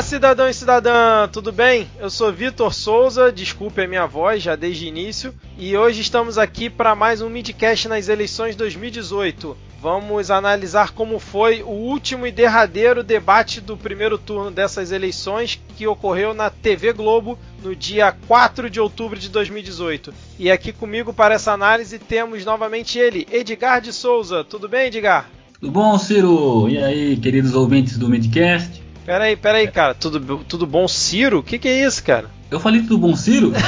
Olá, cidadão e cidadã, tudo bem? Eu sou Vitor Souza, desculpe a minha voz já desde o início, e hoje estamos aqui para mais um Midcast nas eleições 2018. Vamos analisar como foi o último e derradeiro debate do primeiro turno dessas eleições que ocorreu na TV Globo no dia 4 de outubro de 2018. E aqui comigo para essa análise temos novamente ele, Edgar de Souza. Tudo bem, Edgar? Tudo bom, Ciro? E aí, queridos ouvintes do Midcast? Peraí, peraí, cara. Tudo, tudo bom, Ciro? O que, que é isso, cara? Eu falei tudo bom, Ciro?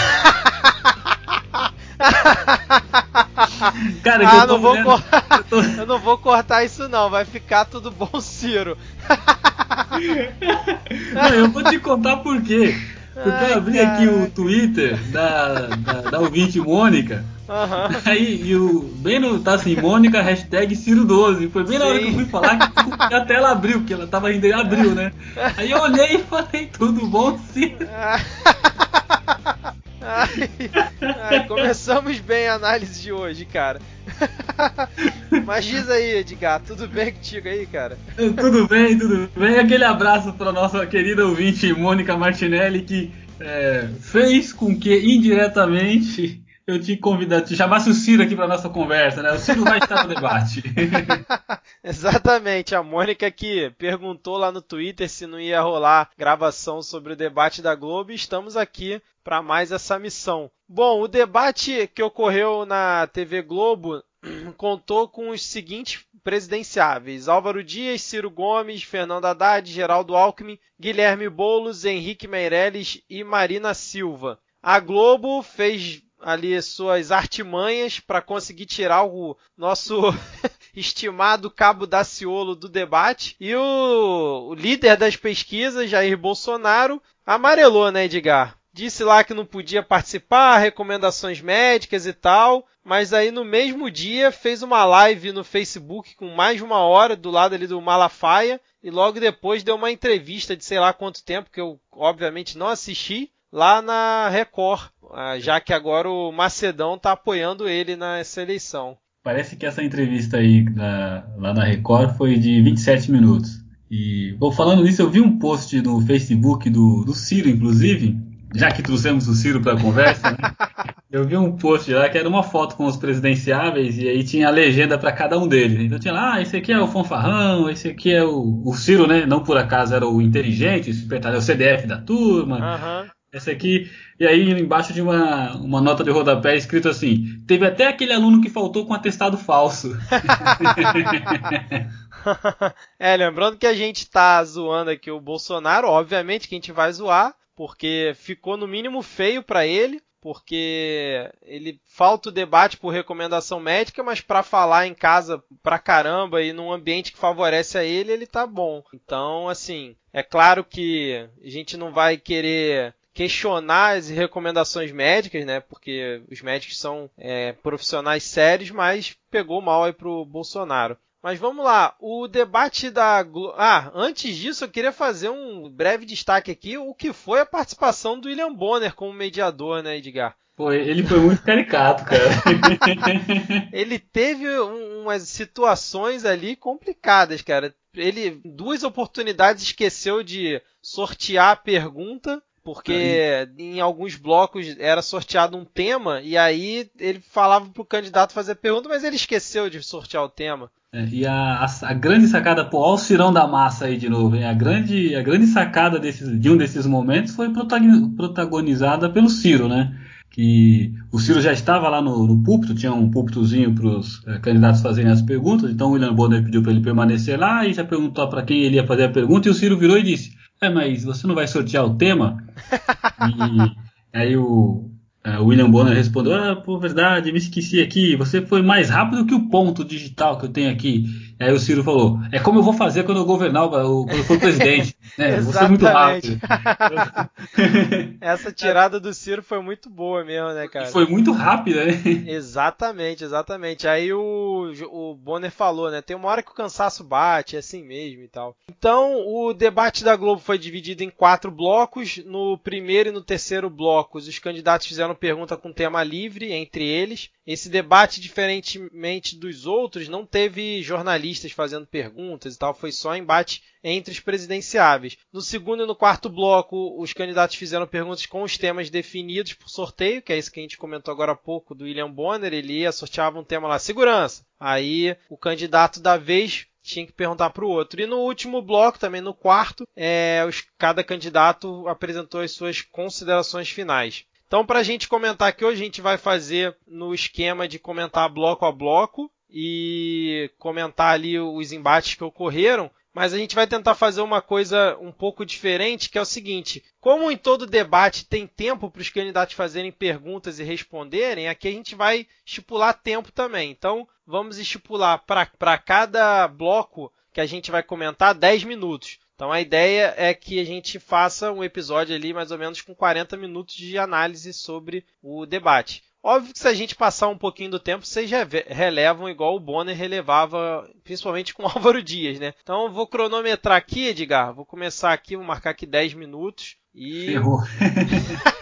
Cara, ah, eu, não vou eu, tô... eu, não vou cortar isso não, vai ficar tudo bom, Ciro. não, eu vou te contar por quê. Porque Ai, eu abri cara. aqui o Twitter da, da, da ouvinte Mônica. Uhum. Aí, e o, bem no, tá assim, Mônica, hashtag Ciro12. Foi bem Sim. na hora que eu fui falar que a tela abriu, porque ela tava ainda em abril, né? Aí eu olhei e falei, tudo bom, Ciro? Ai, ai, começamos bem a análise de hoje, cara. Mas diz aí, Edgar, tudo bem contigo aí, cara? Tudo bem, tudo bem. Aquele abraço para nossa querida ouvinte Mônica Martinelli, que é, fez com que indiretamente eu te convidasse, te chamasse o Ciro aqui para nossa conversa, né? O Ciro vai estar no debate. Exatamente, a Mônica que perguntou lá no Twitter se não ia rolar gravação sobre o debate da Globo e estamos aqui para mais essa missão. Bom, o debate que ocorreu na TV Globo contou com os seguintes presidenciáveis: Álvaro Dias, Ciro Gomes, Fernando Haddad, Geraldo Alckmin, Guilherme Boulos, Henrique Meirelles e Marina Silva. A Globo fez ali suas artimanhas para conseguir tirar o nosso estimado Cabo Daciolo do debate. E o, o líder das pesquisas, Jair Bolsonaro, amarelou, né, Edgar? Disse lá que não podia participar, recomendações médicas e tal, mas aí no mesmo dia fez uma live no Facebook com mais de uma hora do lado ali do Malafaia e logo depois deu uma entrevista de sei lá quanto tempo que eu obviamente não assisti, lá na Record, ah, já que agora o Macedão está apoiando ele nessa eleição. Parece que essa entrevista aí na, lá na Record foi de 27 minutos. E, bom, falando nisso, eu vi um post no Facebook do, do Ciro, inclusive, já que trouxemos o Ciro para a conversa, né? eu vi um post lá que era uma foto com os presidenciáveis e aí tinha a legenda para cada um deles. Então tinha lá, ah, esse aqui é o Fonfarrão, esse aqui é o, o Ciro, né? Não por acaso era o inteligente, o CDF da turma. Uhum. Essa aqui, e aí embaixo de uma, uma nota de rodapé escrito assim: teve até aquele aluno que faltou com atestado falso. é, lembrando que a gente tá zoando aqui o Bolsonaro, obviamente que a gente vai zoar, porque ficou no mínimo feio para ele, porque ele falta o debate por recomendação médica, mas para falar em casa pra caramba e num ambiente que favorece a ele, ele tá bom. Então, assim, é claro que a gente não vai querer questionar as recomendações médicas, né? Porque os médicos são é, profissionais sérios, mas pegou mal aí pro Bolsonaro. Mas vamos lá, o debate da Glo... Ah, antes disso eu queria fazer um breve destaque aqui, o que foi a participação do William Bonner como mediador, né, Edgar? Foi, ele foi muito caricato, cara. ele teve umas situações ali complicadas, cara. Ele, duas oportunidades, esqueceu de sortear a pergunta porque aí. em alguns blocos era sorteado um tema e aí ele falava pro candidato fazer pergunta, mas ele esqueceu de sortear o tema. É, e a, a, a, grande sacada, pô, olha o cirão da massa aí de novo, hein? A grande, a grande sacada desses, de um desses momentos foi protagonizada pelo Ciro, né? Que o Ciro já estava lá no, no púlpito, tinha um púlpitozinho para os é, candidatos fazerem as perguntas, então o William Bonner pediu para ele permanecer lá e já perguntou para quem ele ia fazer a pergunta, e o Ciro virou e disse: É, mas você não vai sortear o tema? e aí o, o William Bonner respondeu: Ah, por verdade, me esqueci aqui. Você foi mais rápido que o ponto digital que eu tenho aqui. Aí o Ciro falou: É como eu vou fazer quando eu governar, quando eu for presidente. É, você é muito rápido. Essa tirada do Ciro foi muito boa mesmo, né, cara? Foi muito rápida, né? Exatamente, exatamente. Aí o, o Bonner falou, né? Tem uma hora que o cansaço bate, é assim mesmo e tal. Então, o debate da Globo foi dividido em quatro blocos. No primeiro e no terceiro blocos, os candidatos fizeram pergunta com tema livre entre eles. Esse debate, diferentemente dos outros, não teve jornalistas fazendo perguntas e tal, foi só embate entre os presidenciáveis. No segundo e no quarto bloco, os candidatos fizeram perguntas com os temas definidos por sorteio, que é isso que a gente comentou agora há pouco do William Bonner. Ele ia sorteava um tema lá, segurança. Aí o candidato da vez tinha que perguntar para o outro. E no último bloco, também no quarto, é, os, cada candidato apresentou as suas considerações finais. Então, para a gente comentar aqui hoje, a gente vai fazer no esquema de comentar bloco a bloco e comentar ali os embates que ocorreram. Mas a gente vai tentar fazer uma coisa um pouco diferente, que é o seguinte: como em todo debate tem tempo para os candidatos fazerem perguntas e responderem, aqui a gente vai estipular tempo também. Então, vamos estipular para cada bloco que a gente vai comentar 10 minutos. Então, a ideia é que a gente faça um episódio ali mais ou menos com 40 minutos de análise sobre o debate. Óbvio que se a gente passar um pouquinho do tempo, vocês relevam igual o Bonner relevava, principalmente com o Álvaro Dias, né? Então eu vou cronometrar aqui, Edgar. Vou começar aqui, vou marcar aqui 10 minutos. E. Ferrou.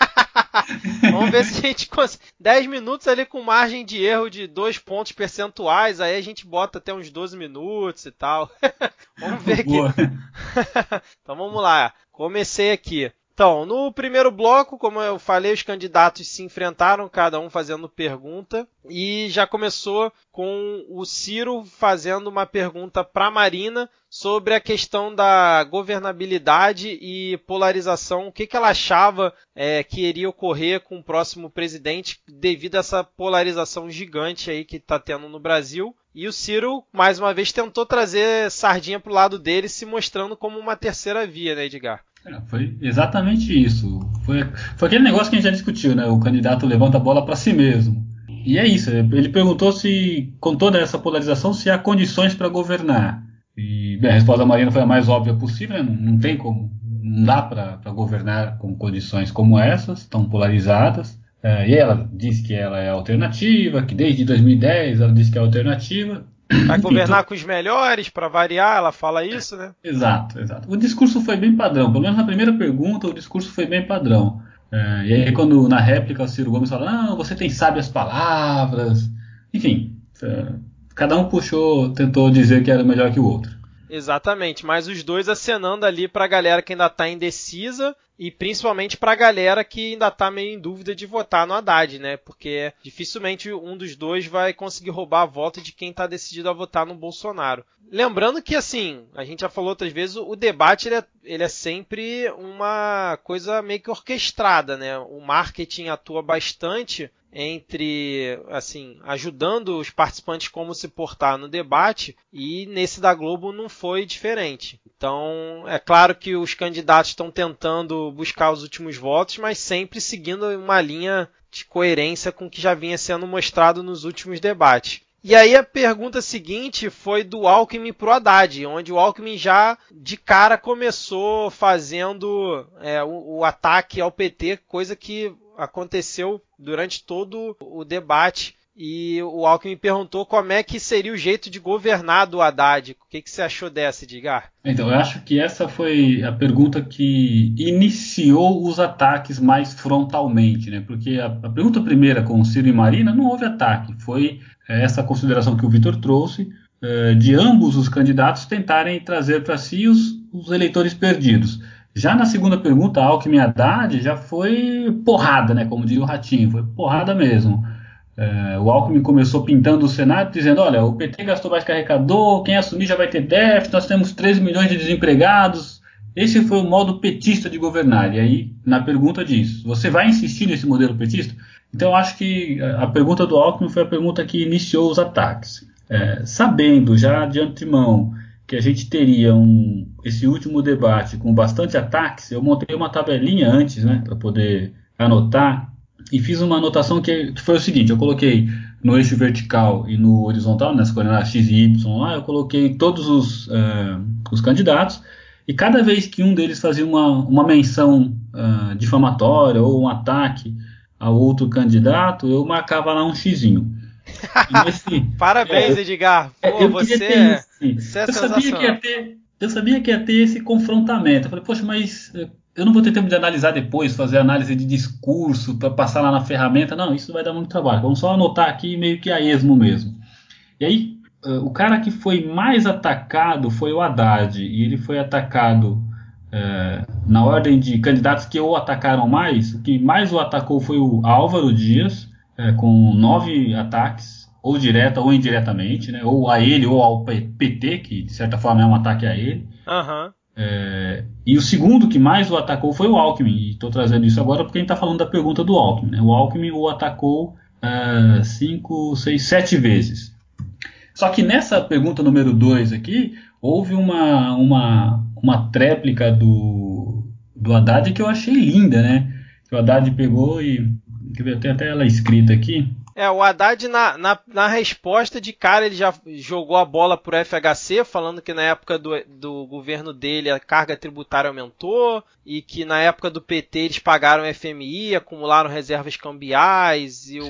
Vamos ver se a gente consegue. 10 minutos ali com margem de erro de 2 pontos percentuais, aí a gente bota até uns 12 minutos e tal. vamos ver aqui. então vamos lá. Comecei aqui. Então, no primeiro bloco, como eu falei, os candidatos se enfrentaram, cada um fazendo pergunta, e já começou com o Ciro fazendo uma pergunta para Marina sobre a questão da governabilidade e polarização, o que, que ela achava é, que iria ocorrer com o próximo presidente devido a essa polarização gigante aí que está tendo no Brasil. E o Ciro, mais uma vez, tentou trazer sardinha para o lado dele, se mostrando como uma terceira via, né, Edgar? É, foi exatamente isso. Foi, foi aquele negócio que a gente já discutiu, né? O candidato levanta a bola para si mesmo. E é isso. Ele perguntou se, com toda essa polarização, se há condições para governar. E bem, a resposta da Marina foi a mais óbvia possível. Né? Não, não tem como, não dá para governar com condições como essas, tão polarizadas. É, e ela disse que ela é alternativa, que desde 2010 ela disse que é alternativa. Vai governar com os melhores, para variar, ela fala isso, né? Exato, exato. O discurso foi bem padrão, pelo menos na primeira pergunta o discurso foi bem padrão. É, e aí quando na réplica o Ciro Gomes fala, não, você tem sábias palavras, enfim, é, cada um puxou, tentou dizer que era melhor que o outro. Exatamente, mas os dois acenando ali para a galera que ainda está indecisa e principalmente para a galera que ainda está meio em dúvida de votar no Haddad, né? Porque dificilmente um dos dois vai conseguir roubar a voto de quem está decidido a votar no Bolsonaro. Lembrando que, assim, a gente já falou outras vezes, o debate ele é, ele é sempre uma coisa meio que orquestrada, né? O marketing atua bastante entre, assim, ajudando os participantes como se portar no debate e nesse da Globo não foi diferente. Então, é claro que os candidatos estão tentando buscar os últimos votos, mas sempre seguindo uma linha de coerência com o que já vinha sendo mostrado nos últimos debates. E aí a pergunta seguinte foi do Alckmin pro Haddad, onde o Alckmin já de cara começou fazendo é, o, o ataque ao PT, coisa que aconteceu durante todo o debate. E o Alckmin perguntou como é que seria o jeito de governar do Haddad. O que, que você achou dessa, Edgar? Então, eu acho que essa foi a pergunta que iniciou os ataques mais frontalmente, né? Porque a, a pergunta primeira com Ciro e Marina não houve ataque, foi é, essa consideração que o Vitor trouxe é, de ambos os candidatos tentarem trazer para si os, os eleitores perdidos. Já na segunda pergunta, Alckmin Haddad já foi porrada, né? Como diria o Ratinho, foi porrada mesmo. É, o Alckmin começou pintando o Senado dizendo: olha, o PT gastou mais que arrecadou, quem assumir já vai ter déficit, nós temos 13 milhões de desempregados. Esse foi o modo petista de governar. E aí, na pergunta diz: você vai insistir nesse modelo petista? Então, acho que a pergunta do Alckmin foi a pergunta que iniciou os ataques. É, sabendo já de antemão que a gente teria um, esse último debate com bastante ataques, eu montei uma tabelinha antes, né, para poder anotar, e fiz uma anotação que, que, foi o seguinte: eu coloquei no eixo vertical e no horizontal, nessa coordenada x e y lá, eu coloquei todos os, uh, os candidatos, e cada vez que um deles fazia uma, uma menção uh, difamatória ou um ataque a outro candidato, eu marcava lá um xizinho. Nesse, Parabéns, é, Edgar. É, Pô, você, é, você é eu sabia que ia ter, eu sabia que ia ter esse confrontamento. Eu falei, poxa, mas eh, eu não vou ter tempo de analisar depois, fazer análise de discurso para passar lá na ferramenta. Não, isso vai dar muito trabalho. Vamos só anotar aqui meio que a esmo mesmo. E aí, uh, o cara que foi mais atacado foi o Haddad, e ele foi atacado uh, na ordem de candidatos que o atacaram mais. O que mais o atacou foi o Álvaro Dias, uh, com nove ataques, ou direta ou indiretamente, né? ou a ele ou ao PT, que de certa forma é um ataque a ele. Uhum. É, e o segundo que mais o atacou foi o Alckmin. E estou trazendo isso agora porque a gente está falando da pergunta do Alckmin. Né? O Alckmin o atacou uh, cinco, seis, sete vezes. Só que nessa pergunta número 2 aqui, houve uma, uma, uma tréplica do, do Haddad que eu achei linda, né? O Haddad pegou e. Tenho até ela escrita aqui. É, o Haddad, na, na, na, resposta de cara, ele já jogou a bola pro FHC, falando que na época do, do governo dele a carga tributária aumentou e que na época do PT eles pagaram FMI, acumularam reservas cambiais e o,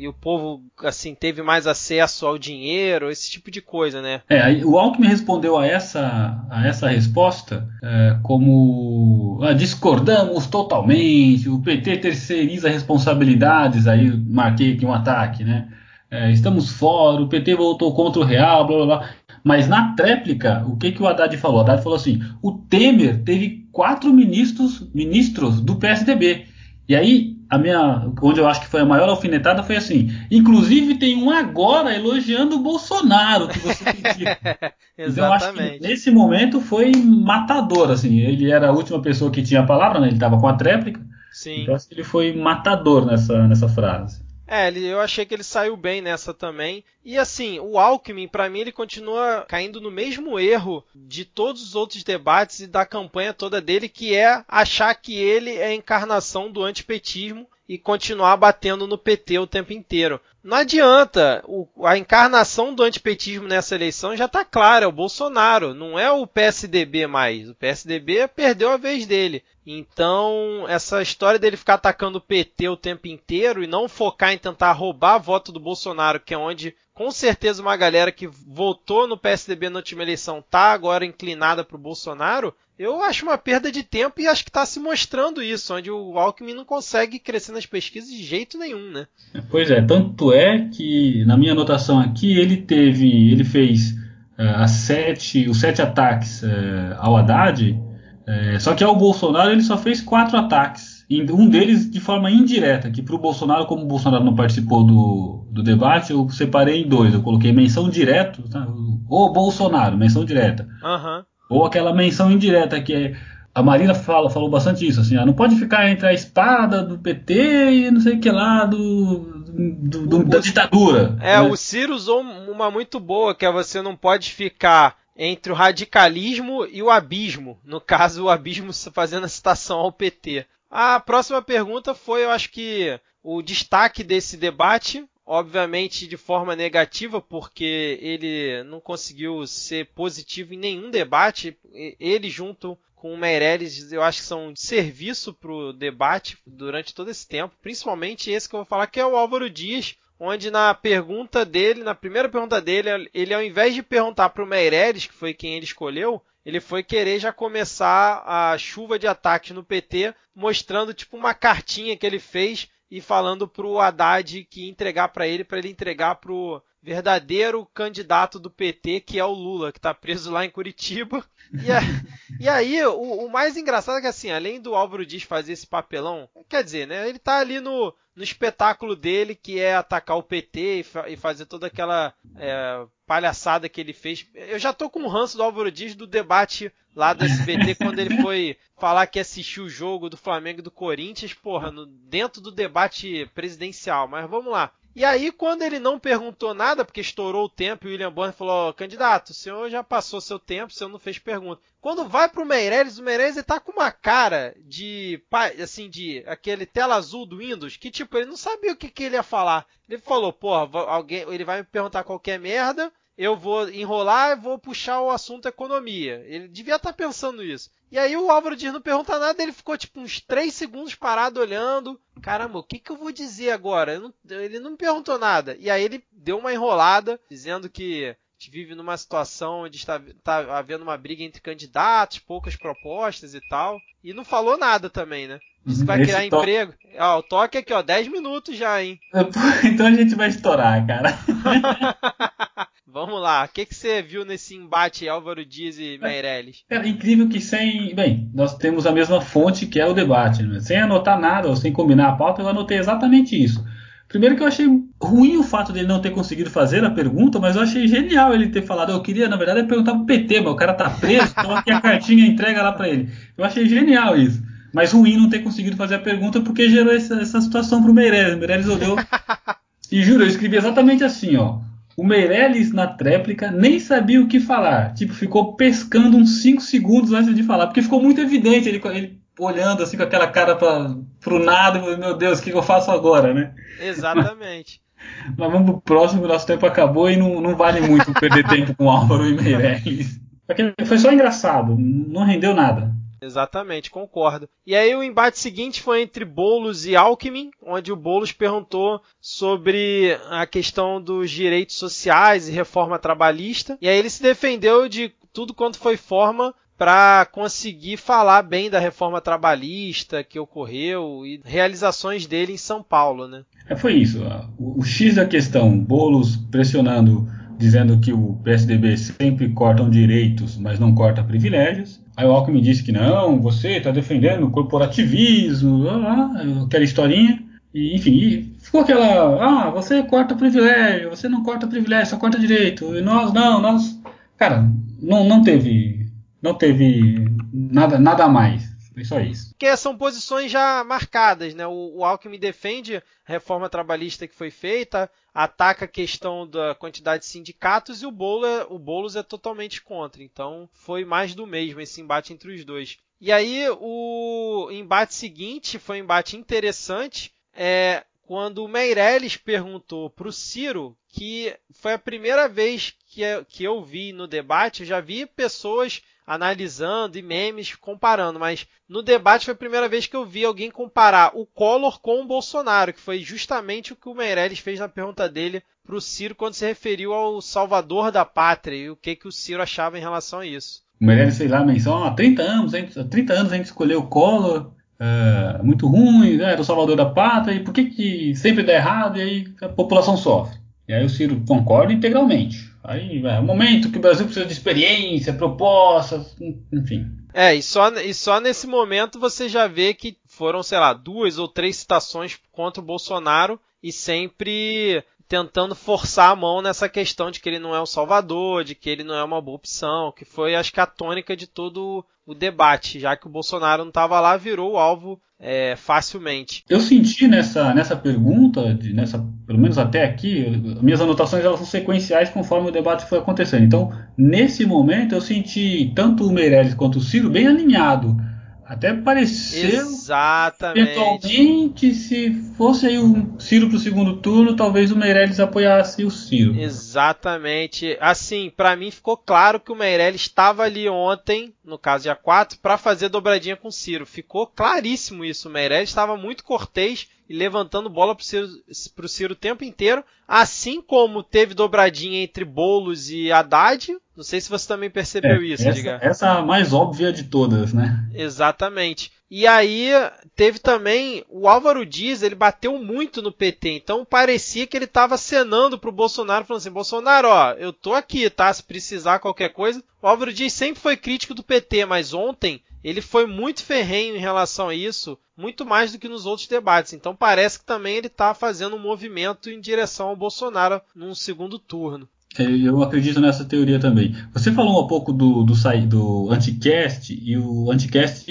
e o povo assim teve mais acesso ao dinheiro, esse tipo de coisa, né? É, o Alckmin respondeu a essa, a essa resposta é, como ah, discordamos totalmente, o PT terceiriza responsabilidades, aí marquei aqui um ataque, né? É, estamos fora, o PT voltou contra o real, blá blá blá. Mas na tréplica, o que, que o Haddad falou? O Haddad falou assim: o Temer teve quatro ministros, ministros do PSDB. E aí a minha, onde eu acho que foi a maior alfinetada foi assim. Inclusive tem um agora elogiando o Bolsonaro que você pedia. então eu acho que nesse momento foi matador, assim. Ele era a última pessoa que tinha a palavra, né? Ele estava com a tréplica. Sim. Então acho que ele foi matador nessa, nessa frase. É, eu achei que ele saiu bem nessa também. E assim, o Alckmin, para mim, ele continua caindo no mesmo erro de todos os outros debates e da campanha toda dele, que é achar que ele é a encarnação do antipetismo e continuar batendo no PT o tempo inteiro. Não adianta, o, a encarnação do antipetismo nessa eleição já está clara, é o Bolsonaro, não é o PSDB mais. O PSDB perdeu a vez dele. Então, essa história dele ficar atacando o PT o tempo inteiro e não focar em tentar roubar voto do Bolsonaro, que é onde com certeza uma galera que votou no PSDB na última eleição tá agora inclinada para o Bolsonaro, eu acho uma perda de tempo e acho que está se mostrando isso, onde o Alckmin não consegue crescer nas pesquisas de jeito nenhum, né? Pois é, tanto é que na minha anotação aqui ele teve, ele fez uh, sete, os sete ataques uh, ao Haddad, uh, só que ao Bolsonaro ele só fez quatro ataques, um deles de forma indireta, que para o Bolsonaro, como o Bolsonaro não participou do, do debate, eu separei em dois, eu coloquei menção direta, tá? o Bolsonaro, menção direta. Uhum. Ou aquela menção indireta que é, a Marina fala, falou bastante isso, assim, não pode ficar entre a espada do PT e não sei o que lá do, do, do da ditadura. É, né? o Ciro usou uma muito boa, que é você não pode ficar entre o radicalismo e o abismo. No caso, o abismo fazendo a citação ao PT. A próxima pergunta foi, eu acho que, o destaque desse debate obviamente de forma negativa, porque ele não conseguiu ser positivo em nenhum debate. Ele junto com o Meirelles, eu acho que são de serviço para o debate durante todo esse tempo, principalmente esse que eu vou falar, que é o Álvaro Dias, onde na pergunta dele, na primeira pergunta dele, ele ao invés de perguntar para o Meirelles, que foi quem ele escolheu, ele foi querer já começar a chuva de ataques no PT, mostrando tipo uma cartinha que ele fez e falando pro Haddad que entregar para ele, para ele entregar pro verdadeiro candidato do PT, que é o Lula, que está preso lá em Curitiba. E, a, e aí, o, o, mais engraçado é que, assim, além do Álvaro Dias fazer esse papelão, quer dizer, né, ele tá ali no, no espetáculo dele, que é atacar o PT e, fa e fazer toda aquela é, palhaçada que ele fez. Eu já tô com o ranço do Álvaro Dias do debate lá do SBT, quando ele foi falar que assistiu o jogo do Flamengo e do Corinthians, porra, no, dentro do debate presidencial. Mas vamos lá. E aí, quando ele não perguntou nada, porque estourou o tempo, e o William Bonner falou: candidato, o senhor já passou seu tempo, o senhor não fez pergunta. Quando vai pro Meirelles, o Meirelles ele tá com uma cara de, assim, de aquele tela azul do Windows, que tipo, ele não sabia o que, que ele ia falar. Ele falou: porra, alguém, ele vai me perguntar qualquer merda, eu vou enrolar e vou puxar o assunto economia. Ele devia estar tá pensando isso. E aí o Álvaro Dias não pergunta nada, ele ficou tipo uns 3 segundos parado olhando. Caramba, o que, que eu vou dizer agora? Não, ele não me perguntou nada. E aí ele deu uma enrolada, dizendo que a gente vive numa situação onde está, está havendo uma briga entre candidatos, poucas propostas e tal. E não falou nada também, né? Que vai criar emprego. Ó, o toque aqui, ó, 10 minutos já, hein? então a gente vai estourar, cara. Vamos lá, o que, que você viu nesse embate Álvaro Dias e Meirelles? É, é incrível que sem. Bem, nós temos a mesma fonte que é o debate. Né? Sem anotar nada, ou sem combinar a pauta, eu anotei exatamente isso. Primeiro que eu achei ruim o fato dele não ter conseguido fazer a pergunta, mas eu achei genial ele ter falado. Eu queria, na verdade, perguntar pro PT, mas o cara tá preso, então aqui a cartinha entrega lá para ele. Eu achei genial isso. Mas ruim não ter conseguido fazer a pergunta porque gerou essa, essa situação pro Meirelles. O Meirelles olhou. e juro, eu escrevi exatamente assim, ó. O Meirelles na tréplica nem sabia o que falar. Tipo, ficou pescando uns 5 segundos antes de falar, porque ficou muito evidente ele, ele olhando assim com aquela cara para pro nada, meu Deus, o que, que, eu faço agora, né? Exatamente. Mas vamos pro próximo, nosso tempo acabou e não, não vale muito perder tempo com Álvaro e Meirelles. Foi só engraçado, não rendeu nada. Exatamente, concordo. E aí o embate seguinte foi entre Bolos e Alckmin, onde o Bolos perguntou sobre a questão dos direitos sociais e reforma trabalhista. E aí ele se defendeu de tudo quanto foi forma para conseguir falar bem da reforma trabalhista que ocorreu e realizações dele em São Paulo, né? É, foi isso. O, o X da questão, Bolos pressionando, dizendo que o PSDB sempre cortam direitos, mas não corta privilégios. Aí o Alckmin disse que não, você está defendendo o corporativismo, aquela historinha. E, enfim, ficou aquela, ah, você corta privilégio, você não corta privilégio, só corta direito. E nós não, nós, cara, não, não teve não teve nada, nada mais. Só isso. Porque são posições já marcadas, né? O, o Alckmin defende a reforma trabalhista que foi feita, ataca a questão da quantidade de sindicatos e o, Bolo é, o Boulos é totalmente contra. Então foi mais do mesmo esse embate entre os dois. E aí o embate seguinte foi um embate interessante. É, quando o Meirelles perguntou para o Ciro, que foi a primeira vez que, que eu vi no debate, eu já vi pessoas analisando e memes comparando, mas no debate foi a primeira vez que eu vi alguém comparar o Collor com o Bolsonaro, que foi justamente o que o Meirelles fez na pergunta dele para o Ciro quando se referiu ao salvador da pátria e o que, que o Ciro achava em relação a isso. O Meirelles fez lá menção, há 30 anos, há 30 anos a gente escolheu o Collor, é, muito ruim, né, era o salvador da pátria, e por que, que sempre dá errado e aí a população sofre? E aí o Ciro concorda integralmente. Aí é o momento que o Brasil precisa de experiência, propostas, enfim. É, e só, e só nesse momento você já vê que foram, sei lá, duas ou três citações contra o Bolsonaro e sempre tentando forçar a mão nessa questão de que ele não é o salvador, de que ele não é uma boa opção, que foi acho que a tônica de todo o debate, já que o Bolsonaro não estava lá, virou o alvo é, facilmente. Eu senti nessa, nessa pergunta, de, nessa, pelo menos até aqui, minhas anotações elas são sequenciais conforme o debate foi acontecendo. Então, nesse momento, eu senti tanto o Meirelles quanto o Ciro bem alinhado até pareceu. Exatamente. Eventualmente, se fosse aí o Ciro para o segundo turno, talvez o Meirelles apoiasse o Ciro. Exatamente. Assim, para mim ficou claro que o Meirelles estava ali ontem, no caso dia 4, para fazer dobradinha com o Ciro. Ficou claríssimo isso. O Meirelles estava muito cortês e levantando bola pro Ciro, pro Ciro o tempo inteiro, assim como teve dobradinha entre Bolos e Haddad. Não sei se você também percebeu é, isso, essa, diga. Essa é a mais óbvia de todas, né? Exatamente. E aí teve também o Álvaro Dias, ele bateu muito no PT, então parecia que ele estava acenando pro Bolsonaro, falando assim: Bolsonaro, ó, eu tô aqui, tá? Se precisar qualquer coisa. O Álvaro Dias sempre foi crítico do PT, mas ontem ele foi muito ferrenho em relação a isso, muito mais do que nos outros debates. Então parece que também ele está fazendo um movimento em direção ao Bolsonaro num segundo turno. É, eu acredito nessa teoria também. Você falou um pouco do, do, do Anticast, e o Anticast,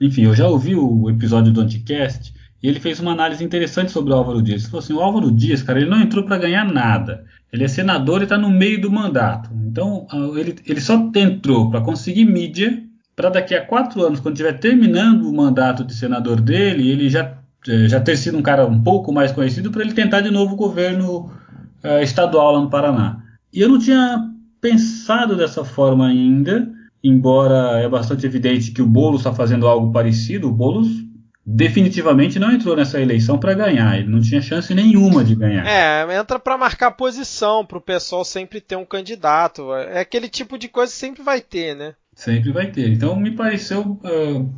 enfim, eu já ouvi o episódio do Anticast, e ele fez uma análise interessante sobre o Álvaro Dias. Ele falou assim: o Álvaro Dias, cara, ele não entrou para ganhar nada. Ele é senador e está no meio do mandato. Então, ele, ele só entrou para conseguir mídia para daqui a quatro anos, quando estiver terminando o mandato de senador dele, ele já, já ter sido um cara um pouco mais conhecido para ele tentar de novo o governo uh, estadual lá no Paraná. E eu não tinha pensado dessa forma ainda, embora é bastante evidente que o Boulos está fazendo algo parecido. O Boulos definitivamente não entrou nessa eleição para ganhar, ele não tinha chance nenhuma de ganhar. É, entra para marcar posição, para o pessoal sempre ter um candidato. É aquele tipo de coisa que sempre vai ter, né? Sempre vai ter. Então me pareceu uh,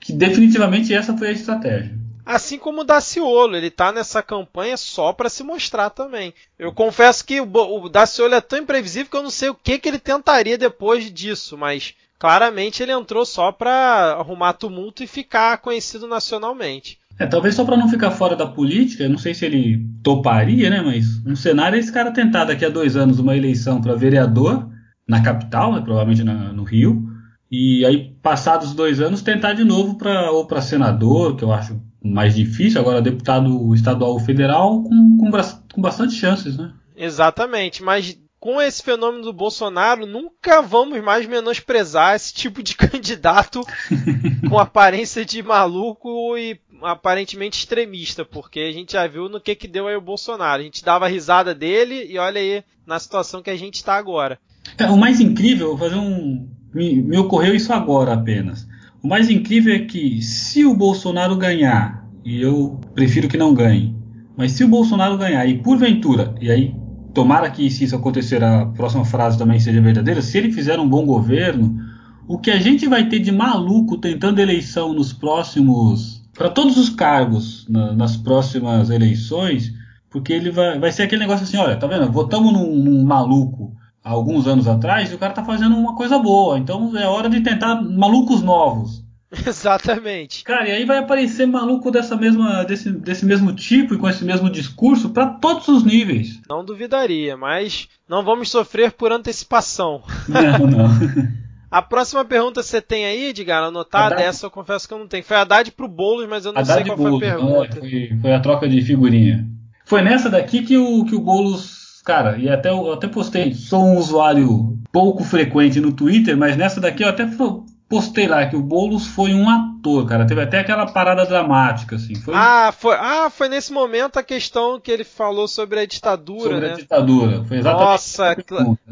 que definitivamente essa foi a estratégia. Assim como o Daciolo, ele tá nessa campanha só para se mostrar também. Eu confesso que o, Daciolo é tão imprevisível que eu não sei o que, que ele tentaria depois disso, mas claramente ele entrou só para arrumar tumulto e ficar conhecido nacionalmente. É, talvez só para não ficar fora da política, não sei se ele toparia, né? Mas um cenário é esse cara tentar daqui a dois anos uma eleição para vereador na capital, né, provavelmente na, no Rio, e aí passados dois anos tentar de novo para ou para senador, que eu acho mais difícil, agora deputado estadual ou federal com, com, com bastante chances, né? Exatamente, mas com esse fenômeno do Bolsonaro, nunca vamos mais menosprezar esse tipo de candidato com aparência de maluco e aparentemente extremista, porque a gente já viu no que que deu aí o Bolsonaro. A gente dava risada dele e olha aí na situação que a gente está agora. É, o mais incrível, vou fazer um. Me, me ocorreu isso agora apenas. O mais incrível é que se o Bolsonaro ganhar, e eu prefiro que não ganhe, mas se o Bolsonaro ganhar e porventura, e aí tomara que se isso acontecer, a próxima frase também seja verdadeira, se ele fizer um bom governo, o que a gente vai ter de maluco tentando eleição nos próximos. para todos os cargos na, nas próximas eleições, porque ele vai, vai ser aquele negócio assim: olha, tá vendo? Votamos num, num maluco há alguns anos atrás e o cara tá fazendo uma coisa boa, então é hora de tentar malucos novos. Exatamente. Cara, e aí vai aparecer maluco dessa mesma, desse, desse mesmo tipo e com esse mesmo discurso para todos os níveis. Não duvidaria, mas não vamos sofrer por antecipação. Não, não. A próxima pergunta você tem aí, Edgar, anotada? Haddad... Essa eu confesso que eu não tenho. Foi a Haddad pro Boulos, mas eu não Haddad sei qual Boulos, foi a pergunta. É, foi, foi, a troca de figurinha. Foi nessa daqui que o, que o Boulos, cara, e até eu até postei, sou um usuário pouco frequente no Twitter, mas nessa daqui eu até postei lá que o Boulos foi um ator, cara. Teve até aquela parada dramática, assim. Foi... Ah, foi, ah, foi nesse momento a questão que ele falou sobre a ditadura, sobre né? a ditadura. Foi exatamente Nossa,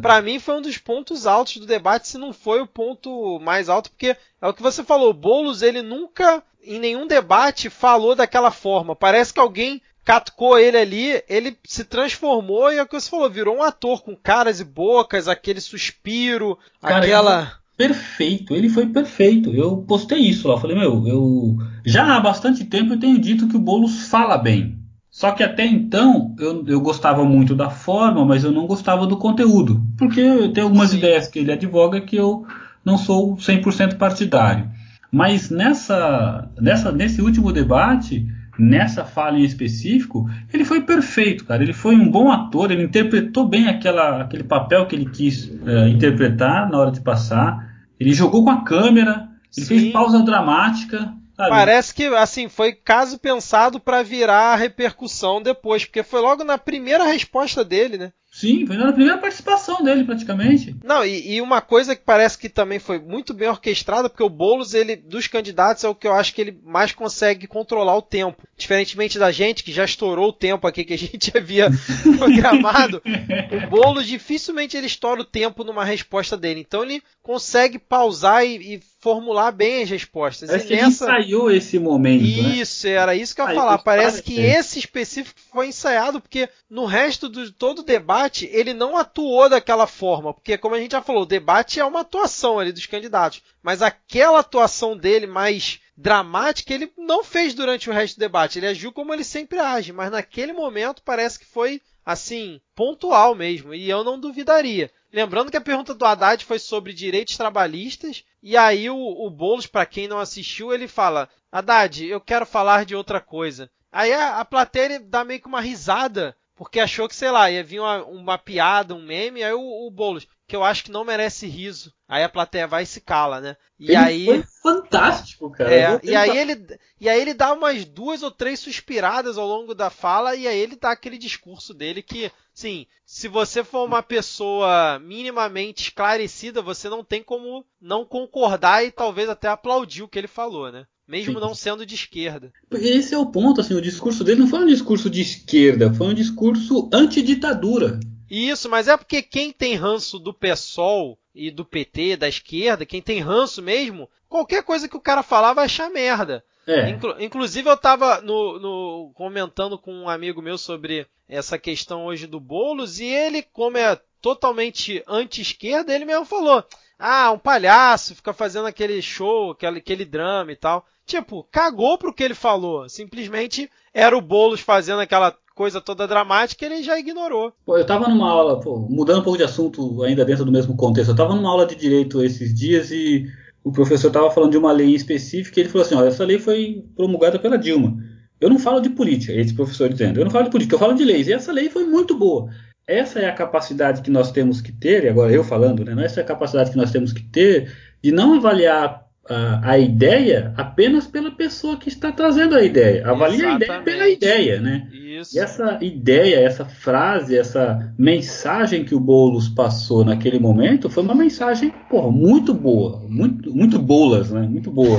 para mim foi um dos pontos altos do debate, se não foi o ponto mais alto, porque é o que você falou, o Boulos, ele nunca, em nenhum debate, falou daquela forma. Parece que alguém catucou ele ali, ele se transformou e é o que você falou, virou um ator com caras e bocas, aquele suspiro, Cara, aquela perfeito, ele foi perfeito. Eu postei isso lá, falei, meu, eu já há bastante tempo eu tenho dito que o Boulos fala bem. Só que até então eu, eu gostava muito da forma, mas eu não gostava do conteúdo. Porque tem algumas Sim. ideias que ele advoga que eu não sou 100% partidário. Mas nessa, nessa, nesse último debate, nessa fala em específico, ele foi perfeito, cara. Ele foi um bom ator, ele interpretou bem aquela, aquele papel que ele quis uh, interpretar na hora de passar. Ele jogou com a câmera, ele Sim. fez pausa dramática. Sabe? Parece que assim foi caso pensado para virar a repercussão depois, porque foi logo na primeira resposta dele, né? Sim, foi na primeira participação dele, praticamente. Não, e, e, uma coisa que parece que também foi muito bem orquestrada, porque o Boulos, ele, dos candidatos, é o que eu acho que ele mais consegue controlar o tempo. Diferentemente da gente, que já estourou o tempo aqui que a gente havia programado, o Boulos dificilmente ele estoura o tempo numa resposta dele. Então ele consegue pausar e, e formular bem as respostas. Parece e que nessa... ele ensaiou esse momento. Né? Isso, né? era isso que eu ia falar. Parece que esse específico foi ensaiado, porque no resto de todo o debate ele não atuou daquela forma. Porque, como a gente já falou, o debate é uma atuação ali dos candidatos. Mas aquela atuação dele mais dramática ele não fez durante o resto do debate. Ele agiu como ele sempre age, mas naquele momento parece que foi assim, pontual mesmo, e eu não duvidaria. Lembrando que a pergunta do Haddad foi sobre direitos trabalhistas, e aí o, o Boulos, para quem não assistiu, ele fala: Haddad, eu quero falar de outra coisa. Aí a, a plateia dá meio que uma risada, porque achou que, sei lá, ia vir uma, uma piada, um meme, aí o, o Boulos, que eu acho que não merece riso. Aí a plateia vai e se cala, né? E ele aí foi fantástico, cara. É, e aí ele e aí ele dá umas duas ou três suspiradas ao longo da fala e aí ele dá aquele discurso dele que, sim, se você for uma pessoa minimamente esclarecida, você não tem como não concordar e talvez até aplaudir o que ele falou, né? Mesmo Sim. não sendo de esquerda. Esse é o ponto, assim, o discurso dele não foi um discurso de esquerda, foi um discurso antiditadura. Isso, mas é porque quem tem ranço do PSOL e do PT, da esquerda, quem tem ranço mesmo, qualquer coisa que o cara falar vai achar merda. É. Inclu inclusive eu tava no, no, comentando com um amigo meu sobre essa questão hoje do Boulos e ele, como é totalmente anti-esquerda, ele mesmo falou: ah, um palhaço, fica fazendo aquele show, aquele, aquele drama e tal. Tipo, cagou pro que ele falou. Simplesmente era o Boulos fazendo aquela coisa toda dramática, ele já ignorou. Pô, eu tava numa aula, pô, mudando um pouco de assunto ainda dentro do mesmo contexto, eu tava numa aula de direito esses dias e o professor tava falando de uma lei específica e ele falou assim, olha, essa lei foi promulgada pela Dilma. Eu não falo de política, esse professor dizendo, eu não falo de política, eu falo de leis, e essa lei foi muito boa. Essa é a capacidade que nós temos que ter, e agora eu falando, né? Essa é a capacidade que nós temos que ter de não avaliar a, a, ideia apenas pela pessoa que está trazendo a ideia. Avalie a ideia pela ideia, né? Isso. E essa ideia, essa frase, essa mensagem que o Boulos passou naquele momento foi uma mensagem, porra, muito boa. Muito, muito bolas, né? Muito boa.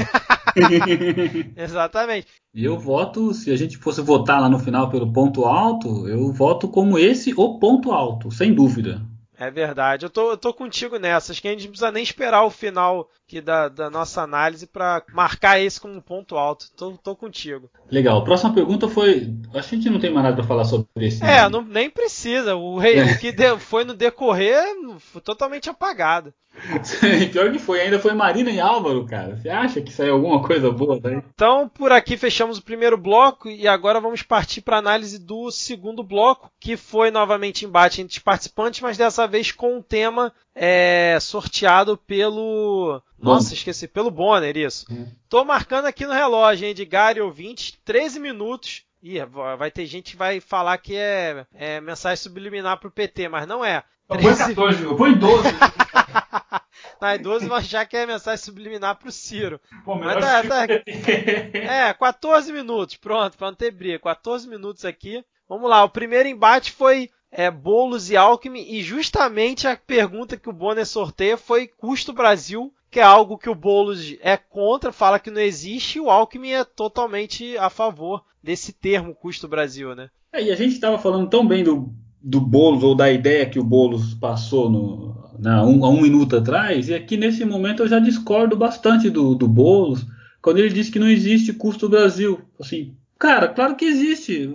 Exatamente. E eu voto, se a gente fosse votar lá no final pelo ponto alto, eu voto como esse o ponto alto, sem dúvida. É verdade. Eu tô, eu tô contigo nessa. Acho que a gente não precisa nem esperar o final aqui da, da nossa análise para marcar esse como ponto alto. Tô, tô contigo. Legal. Próxima pergunta foi. Acho que a gente não tem mais nada para falar sobre esse. É, não, nem precisa. O, rei, o que de, foi no decorrer foi totalmente apagado. Pior que foi, ainda foi Marina e Álvaro, cara. Você acha que saiu alguma coisa boa daí? Então, por aqui fechamos o primeiro bloco e agora vamos partir para análise do segundo bloco, que foi novamente embate entre os participantes, mas dessa vez com um tema é, sorteado pelo. Nossa, esqueci, pelo Bonner, isso. Hum. Tô marcando aqui no relógio, hein, de Gary ouvinte, 13 minutos. Ih, vai ter gente que vai falar que é, é mensagem subliminar pro PT, mas não é. Põe 14, põe 12. Na é 12 vão achar que é mensagem subliminar pro Ciro. Pô, Mas tá, tá. É, 14 minutos, pronto, pra não ter briga. 14 minutos aqui. Vamos lá, o primeiro embate foi é, Boulos e Alckmin, e justamente a pergunta que o Bonner sorteia foi custo Brasil, que é algo que o Boulos é contra, fala que não existe, e o Alckmin é totalmente a favor desse termo custo Brasil, né? É, e a gente estava falando tão bem do, do Boulos, ou da ideia que o Boulos passou no, né, um, há um minuto atrás, e aqui nesse momento eu já discordo bastante do, do Boulos, quando ele diz que não existe custo Brasil. Assim, cara, claro que existe.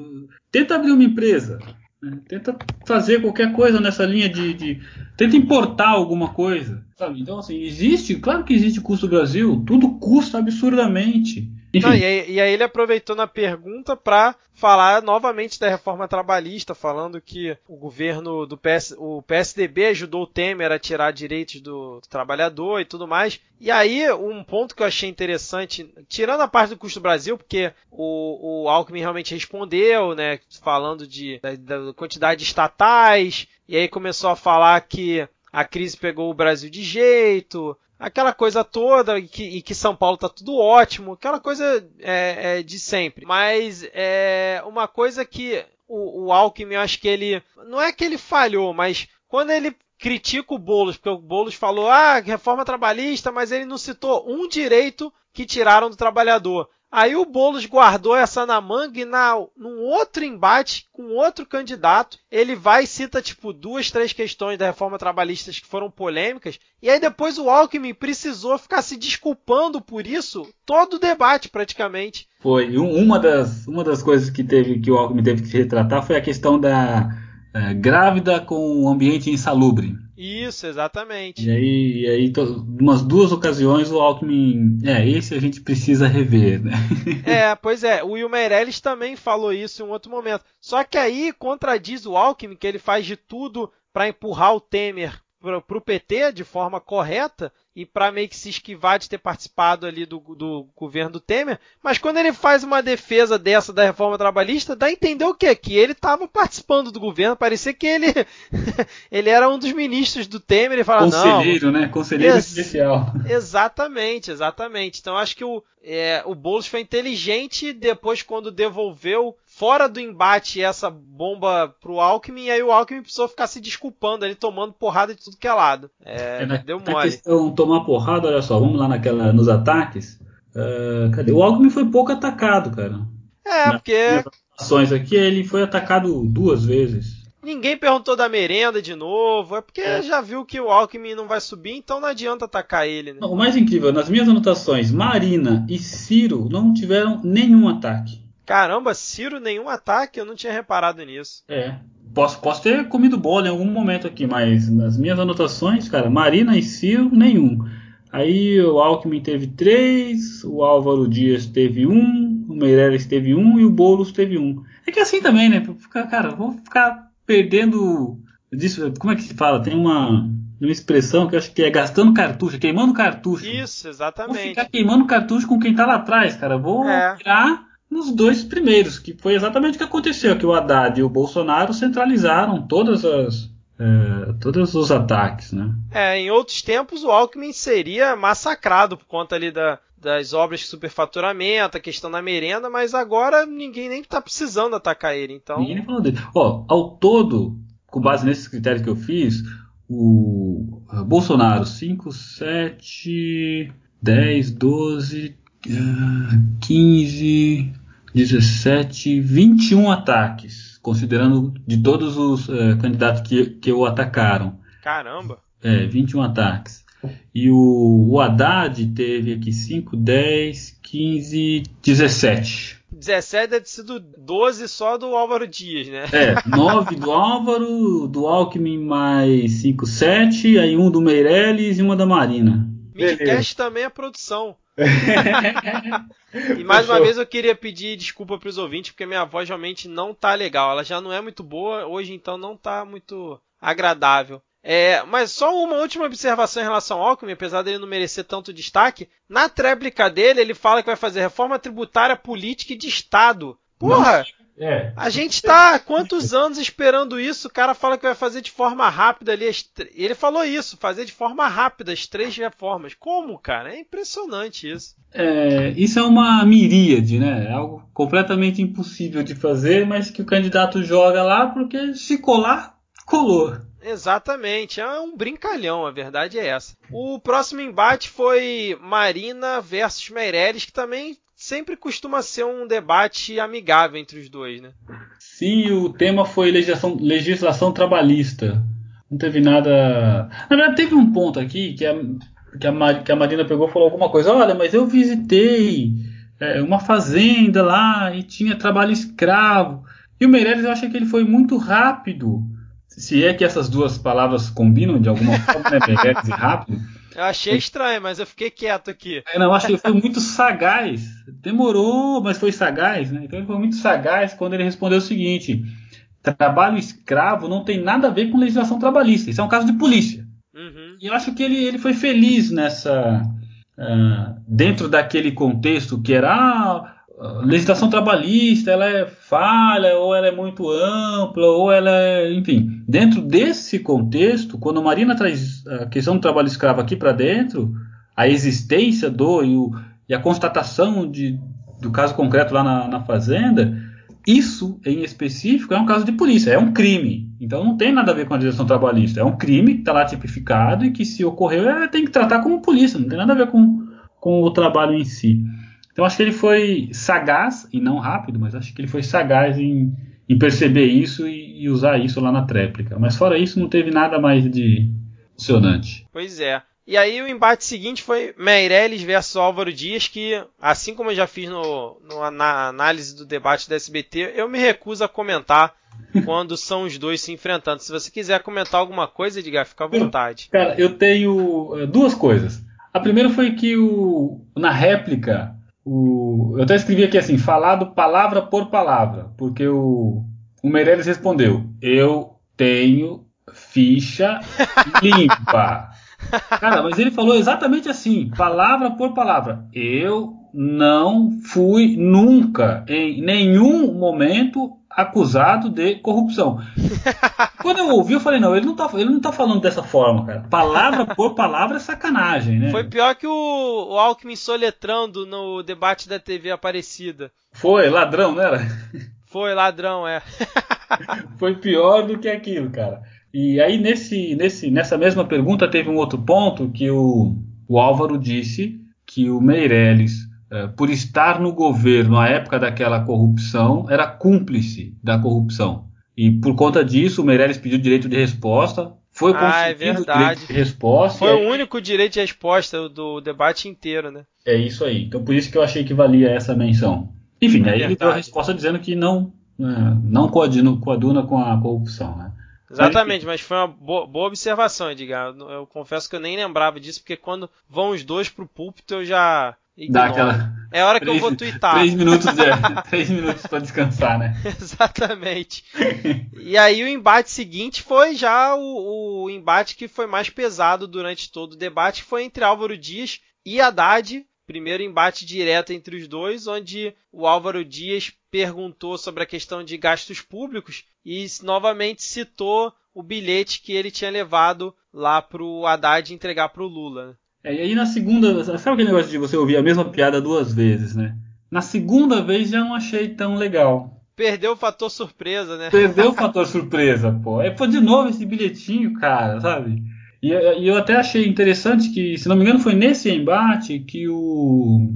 Tenta abrir uma empresa, tenta fazer qualquer coisa nessa linha de, de, Tenta importar alguma coisa, sabe? Então, assim, existe, claro que existe custo Brasil, tudo custa absurdamente. Não, e, aí, e, aí, ele aproveitou na pergunta para falar novamente da reforma trabalhista, falando que o governo do PS, o PSDB ajudou o Temer a tirar direitos do, do, trabalhador e tudo mais. E aí, um ponto que eu achei interessante, tirando a parte do custo Brasil, porque o, o Alckmin realmente respondeu, né, falando de, da, da quantidade de estatais, e aí começou a falar que a crise pegou o Brasil de jeito, aquela coisa toda e que, que, São Paulo tá tudo ótimo, aquela coisa é, é de sempre. Mas é uma coisa que o, o Alckmin, eu acho que ele. Não é que ele falhou, mas quando ele critica o Boulos, porque o Boulos falou, ah, reforma trabalhista, mas ele não citou um direito que tiraram do trabalhador. Aí o Boulos guardou essa na manga e na, num outro embate com outro candidato, ele vai e cita tipo duas, três questões da reforma trabalhista que foram polêmicas, e aí depois o Alckmin precisou ficar se desculpando por isso todo o debate praticamente. Foi, uma das, uma das coisas que teve que o Alckmin teve que retratar foi a questão da é, grávida com ambiente insalubre. Isso, exatamente. E aí, e aí umas duas ocasiões o Alckmin. É, esse a gente precisa rever, né? é, pois é. O Meirelles também falou isso em um outro momento. Só que aí contradiz o Alckmin, que ele faz de tudo para empurrar o Temer para o PT de forma correta e para meio que se esquivar de ter participado ali do, do, governo do Temer, mas quando ele faz uma defesa dessa da reforma trabalhista, dá a entender o quê? Que ele estava participando do governo, parecia que ele ele era um dos ministros do Temer e fala Conselheiro, não, né? Conselheiro ex especial. Exatamente, exatamente. Então acho que o, é, o Boulos foi inteligente depois quando devolveu fora do embate essa bomba pro Alckmin, e aí o Alckmin precisou ficar se desculpando, ele tomando porrada de tudo que é lado. É, é na, deu mole. questão tomar porrada, olha só, vamos lá naquela, nos ataques. Uh, cadê? O Alckmin foi pouco atacado, cara. É, na, porque. ações aqui, ele foi atacado duas vezes. Ninguém perguntou da merenda de novo, é porque é. já viu que o Alckmin não vai subir, então não adianta atacar ele. Né? Não, o mais incrível, nas minhas anotações, Marina e Ciro não tiveram nenhum ataque. Caramba, Ciro, nenhum ataque? Eu não tinha reparado nisso. É. Posso, posso ter comido bola em algum momento aqui, mas nas minhas anotações, cara, Marina e Ciro, nenhum. Aí o Alckmin teve três, o Álvaro Dias teve um, o Meirelles teve um e o Boulos teve um. É que é assim também, né? Ficar, cara, vou ficar perdendo. Como é que se fala? Tem uma, uma expressão que eu acho que é gastando cartucho, queimando cartucho. Isso, exatamente. Vou ficar queimando cartucho com quem tá lá atrás, cara. Vou é. tirar nos dois primeiros, que foi exatamente o que aconteceu, que o Haddad e o Bolsonaro centralizaram todas as, é, todos os ataques, né? É, em outros tempos o Alckmin seria massacrado por conta ali da, das obras de superfaturamento, a questão da merenda, mas agora ninguém nem está precisando atacar ele, então... Ninguém nem falou dele. Ó, ao todo, com base nesses critérios que eu fiz, o Bolsonaro 5, 7, 10, 12, 15, 17, 21 ataques, considerando de todos os uh, candidatos que, que o atacaram. Caramba! É, 21 ataques. E o, o Haddad teve aqui 5, 10, 15, 17. 17 deve ter sido 12 só do Álvaro Dias, né? É, 9 do Álvaro, do Alckmin mais 5, 7, aí um do Meirelles e uma da Marina. Midcast também é produção. e mais uma vez eu queria pedir desculpa para os ouvintes, porque minha voz realmente não tá legal. Ela já não é muito boa, hoje então não tá muito agradável. É, mas só uma última observação em relação ao Alckmin, apesar dele não merecer tanto destaque. Na tréplica dele, ele fala que vai fazer reforma tributária, política e de Estado. Porra! É. A gente está há quantos anos esperando isso? O cara fala que vai fazer de forma rápida ali. Ele falou isso, fazer de forma rápida as três reformas. Como, cara? É impressionante isso. É, isso é uma miríade, né? É algo completamente impossível de fazer, mas que o candidato joga lá porque se colar, colou. Exatamente, é um brincalhão, a verdade é essa. O próximo embate foi Marina versus Meireles, que também sempre costuma ser um debate amigável entre os dois, né? Sim, o tema foi legislação, legislação trabalhista. Não teve nada. Na verdade, teve um ponto aqui que a, que a, que a Marina pegou e falou alguma coisa. Olha, mas eu visitei é, uma fazenda lá e tinha trabalho escravo. E o Meirelles, eu achei que ele foi muito rápido. Se é que essas duas palavras combinam de alguma forma, né? Meirelles e rápido. Eu achei estranho, mas eu fiquei quieto aqui. É, não, eu acho que ele foi muito sagaz. Demorou, mas foi sagaz, né? Então ele foi muito sagaz quando ele respondeu o seguinte: trabalho escravo não tem nada a ver com legislação trabalhista. Isso é um caso de polícia. Uhum. E eu acho que ele, ele foi feliz nessa. Uh, dentro daquele contexto que era. Ah, a legislação trabalhista ela é falha, ou ela é muito ampla, ou ela é. Enfim, dentro desse contexto, quando a Marina traz a questão do trabalho escravo aqui para dentro, a existência do e, o, e a constatação de, do caso concreto lá na, na, fazenda, isso em específico é um caso de polícia, é um crime. Então não tem nada a ver com a legislação trabalhista. É um crime que está lá tipificado e que, se ocorreu, é, tem que tratar como polícia, não tem nada a ver com, com o trabalho em si. Então acho que ele foi sagaz, e não rápido, mas acho que ele foi sagaz em, em perceber isso e, e, usar isso lá na tréplica. Mas fora isso, não teve nada mais de emocionante. Pois é. E aí o embate seguinte foi Meirelles versus Álvaro Dias, que, assim como eu já fiz no, no, na análise do debate da SBT, eu me recuso a comentar quando são os dois se enfrentando. Se você quiser comentar alguma coisa, Edgar, fica à vontade. Cara, eu tenho eh, duas coisas. A primeira foi que o, na réplica o, eu até escrevi aqui assim, falado palavra por palavra, porque o, o Meirelles respondeu: Eu tenho ficha limpa. Cara, mas ele falou exatamente assim, palavra por palavra. Eu não fui nunca, em nenhum momento, acusado de corrupção. Quando eu ouvi, eu falei, não, ele não tá, ele não tá falando dessa forma, cara. Palavra por palavra é sacanagem, né? Foi pior que o, o Alckmin soletrando no debate da TV Aparecida. Foi, ladrão, não era? Foi, ladrão, é. Foi pior do que aquilo, cara. E aí, nesse, nesse, nessa mesma pergunta, teve um outro ponto que o, o Álvaro disse que o Meirelles por estar no governo à época daquela corrupção, era cúmplice da corrupção. E por conta disso, o Meirelles pediu direito de resposta. Foi ah, é direito de resposta. Foi o único direito de resposta do debate inteiro, né? É isso aí. Então por isso que eu achei que valia essa menção. Enfim, é aí verdade. ele deu a resposta dizendo que não, é, não coaduna, coaduna com a corrupção, né? Exatamente, mas foi uma boa, boa observação, Edgar. Eu, eu confesso que eu nem lembrava disso, porque quando vão os dois pro púlpito eu já Dá aquela... É hora que três, eu vou twittar. Três minutos, de, três minutos para descansar, né? Exatamente. e aí o embate seguinte foi já o, o, embate que foi mais pesado durante todo o debate, foi entre Álvaro Dias e Haddad. Primeiro embate direto entre os dois, onde o Álvaro Dias perguntou sobre a questão de gastos públicos e novamente citou o bilhete que ele tinha levado lá para o Haddad entregar para o Lula. É, e aí na segunda, sabe aquele negócio de você ouvir a mesma piada duas vezes, né? Na segunda vez já não achei tão legal. Perdeu o fator surpresa, né? Perdeu o fator surpresa, pô. Aí foi de novo esse bilhetinho, cara, sabe? E, e, eu até achei interessante que, se não me engano, foi nesse embate que o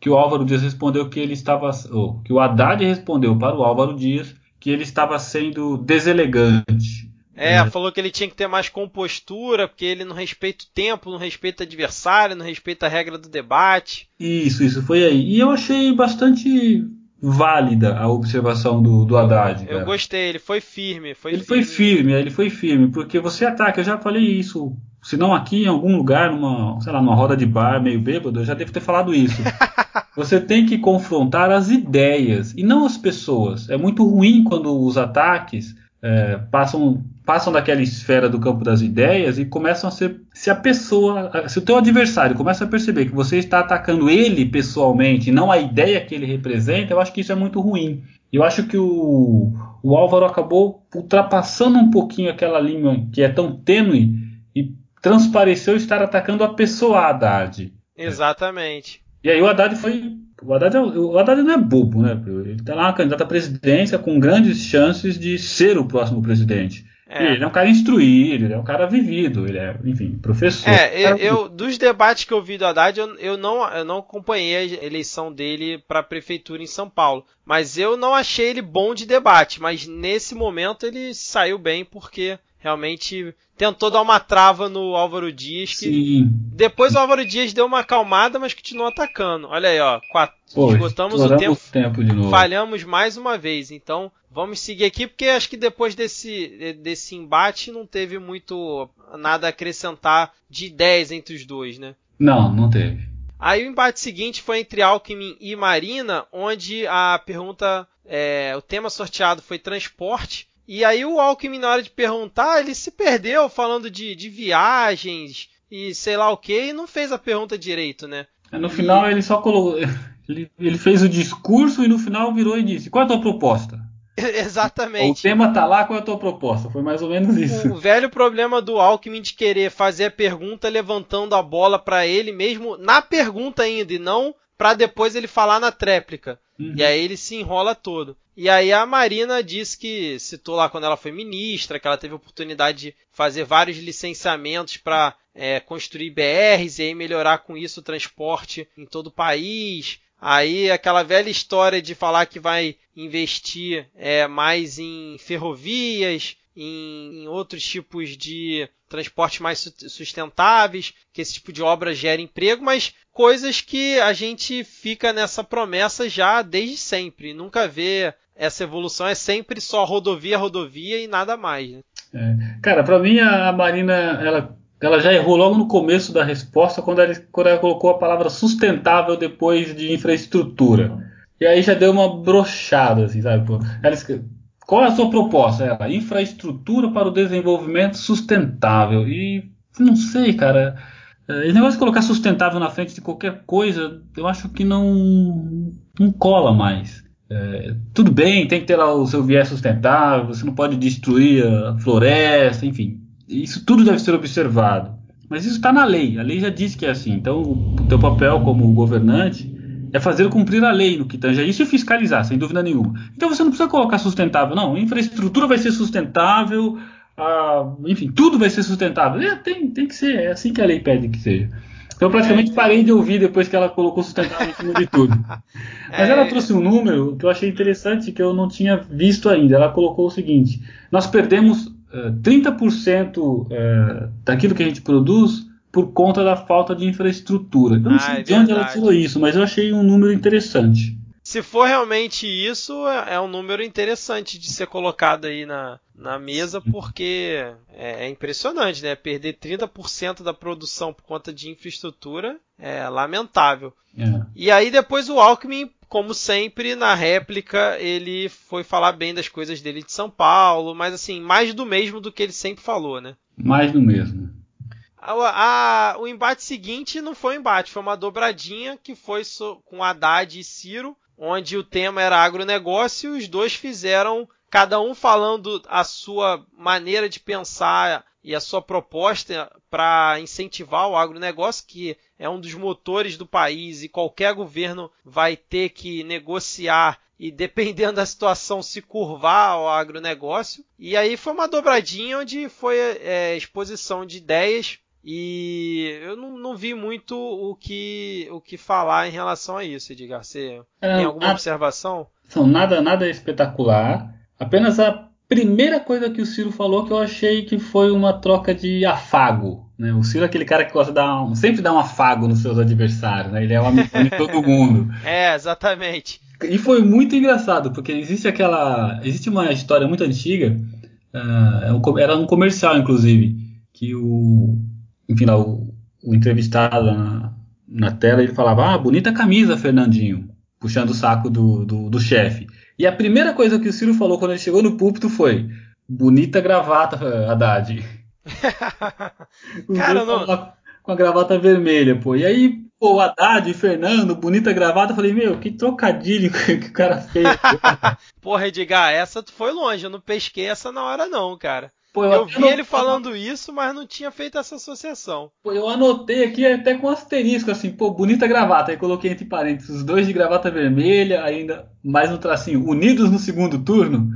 que o Álvaro Dias respondeu que ele estava, oh, que o Haddad respondeu para o Álvaro Dias que ele estava sendo deselegante. É, é, falou que ele tinha que ter mais compostura, porque ele não respeita o tempo, não respeita o adversário, não respeita a regra do debate. Isso, isso foi aí. E eu achei bastante válida a observação do, do Haddad. Eu gostei, ele foi firme. Foi ele firme. foi firme, ele foi firme, porque você ataca, eu já falei isso. Se não aqui em algum lugar, numa, sei lá, numa roda de bar meio bêbado, eu já devo ter falado isso. você tem que confrontar as ideias e não as pessoas. É muito ruim quando os ataques é, passam passam daquela esfera do campo das ideias e começam a ser. Se a pessoa. Se o teu adversário começa a perceber que você está atacando ele pessoalmente, não a ideia que ele representa, eu acho que isso é muito ruim. Eu acho que o, o Álvaro acabou ultrapassando um pouquinho aquela linha que é tão tênue e transpareceu estar atacando a pessoa Haddad. Exatamente. E aí o Haddad foi. O Haddad, é o Haddad não é bobo, né? Ele está lá candidato à presidência com grandes chances de ser o próximo presidente. É. Ele é um cara instruído, ele é um cara vivido, ele é, enfim, professor. É, eu, eu, dos debates que eu vi do Haddad, eu, eu, não, eu não acompanhei a eleição dele para a prefeitura em São Paulo. Mas eu não achei ele bom de debate. Mas nesse momento ele saiu bem porque realmente tentou dar uma trava no Álvaro Dias. Que Sim. Depois o Álvaro Dias deu uma acalmada, mas continuou atacando. Olha aí, ó. Quatro, Pô, esgotamos o tempo. tempo de novo. Falhamos mais uma vez. Então vamos seguir aqui, porque acho que depois desse, desse embate não teve muito nada a acrescentar de ideias entre os dois, né? Não, não teve. Aí o embate seguinte foi entre Alckmin e Marina, onde a pergunta, é, o tema sorteado foi transporte. E aí o Alckmin, na hora de perguntar, ele se perdeu falando de, de viagens e sei lá o que, e não fez a pergunta direito, né? É, no final ele só colocou. Ele, ele fez o discurso e no final virou e disse: Qual é a tua proposta? Exatamente. O tema tá lá, qual é a tua proposta? Foi mais ou menos isso. O velho problema do Alckmin de querer fazer a pergunta levantando a bola para ele mesmo na pergunta ainda e não para depois ele falar na tréplica. Uhum. E aí ele se enrola todo. E aí a Marina disse que citou lá quando ela foi ministra, que ela teve a oportunidade de fazer vários licenciamentos para é, construir BRs e aí melhorar com isso o transporte em todo o país. Aí aquela velha história de falar que vai investir é, mais em ferrovias, em, em, outros tipos de transporte mais sustentáveis, que esse tipo de obra gera emprego, mas coisas que a gente fica nessa promessa já desde sempre. Nunca vê essa evolução, é sempre só rodovia, rodovia e nada mais. Né? É. Cara, para mim a Marina ela ela já errou logo no começo da resposta quando ela, quando ela colocou a palavra sustentável depois de infraestrutura. E aí já deu uma brochada, assim, sabe? Ela, qual é a sua proposta? Ela, infraestrutura para o desenvolvimento sustentável. E não sei, cara. É, esse negócio de colocar sustentável na frente de qualquer coisa, eu acho que não, não cola mais. É, tudo bem, tem que ter lá o seu viés sustentável, você não pode destruir a floresta, enfim isso tudo deve ser observado. Mas isso está na lei, a lei já diz que é assim. Então, o teu papel como governante é fazer cumprir a lei no que tange a isso e fiscalizar, sem dúvida nenhuma. Então você não precisa colocar sustentável, não. A infraestrutura vai ser sustentável, enfim, tudo vai ser sustentável. É, tem, tem que ser, é assim que a lei pede que seja. Então eu praticamente parei de ouvir depois que ela colocou sustentável em cima de tudo. Mas ela trouxe um número que eu achei interessante que eu não tinha visto ainda. Ela colocou o seguinte: nós perdemos 30% é, daquilo que a gente produz por conta da falta de infraestrutura. Eu não ah, sei é de onde ela tirou isso, mas eu achei um número interessante. Se for realmente isso, é, é um número interessante de ser colocado aí na, na mesa, porque é, é impressionante, né? Perder 30% da produção por conta de infraestrutura é lamentável. É. E aí depois o Alckmin, como sempre, na réplica, ele foi falar bem das coisas dele de São Paulo, mas assim, mais do mesmo do que ele sempre falou, né? Mais do mesmo. A, a, o embate seguinte não foi um embate, foi uma dobradinha que foi so, com Haddad e Ciro, onde o tema era agronegócio e os dois fizeram, cada um falando a sua maneira de pensar e a sua proposta para incentivar o agronegócio, que é um dos motores do país e qualquer governo vai ter que negociar e, dependendo da situação, se curvar ao agronegócio. E aí foi uma dobradinha onde foi é, exposição de ideias e eu não, não, vi muito o que, o que falar em relação a isso, Edgar. Você é, tem alguma a, observação? Não, nada, nada espetacular. Apenas a primeira coisa que o Ciro falou que eu achei que foi uma troca de afago. Né? O Ciro é aquele cara que gosta de dar um, sempre dá um afago nos seus adversários. Né? Ele é um amigo de todo mundo. É, exatamente. E foi muito engraçado, porque existe aquela. Existe uma história muito antiga, uh, era um comercial, inclusive, que o, enfim, lá, o, o entrevistado na, na, tela, ele falava, ah, bonita camisa, Fernandinho, puxando o saco do, do, do chefe. E a primeira coisa que o Ciro falou quando ele chegou no púlpito foi, bonita gravata, Haddad. Cara, não... Com a gravata vermelha, pô. E aí, pô, o Haddad, Fernando, bonita gravata, eu falei, meu, que trocadilho que o cara fez. Porra, Edgar, essa tu foi longe, eu não pesquei essa na hora não, cara. Pô, eu, eu vi ele falando isso, mas não tinha feito essa associação. Pô, eu anotei aqui até com asterisco, assim, pô, bonita gravata. Aí coloquei entre parênteses os dois de gravata vermelha, ainda mais um tracinho, unidos no segundo turno.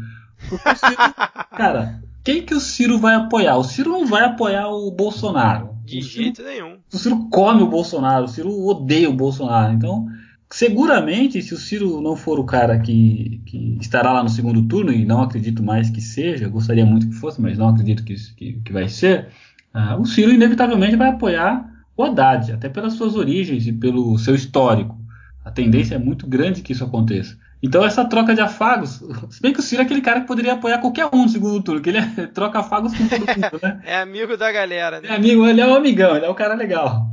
Ciro, cara, quem que o Ciro vai apoiar? O Ciro não vai apoiar o Bolsonaro. De o jeito Ciro, nenhum. O Ciro come o Bolsonaro, o Ciro odeia o Bolsonaro. Então, Seguramente, se o Ciro não for o cara que, que, estará lá no segundo turno, e não acredito mais que seja, gostaria muito que fosse, mas não acredito que, que, que vai ser, uh, o Ciro inevitavelmente vai apoiar o Haddad, até pelas suas origens e pelo seu histórico. A tendência é muito grande que isso aconteça. Então essa troca de afagos, se bem que o Ciro é aquele cara que poderia apoiar qualquer um no segundo turno, que ele é, troca afagos com todo mundo, né? é amigo da galera, né? É amigo, ele é um amigão, ele é um cara legal.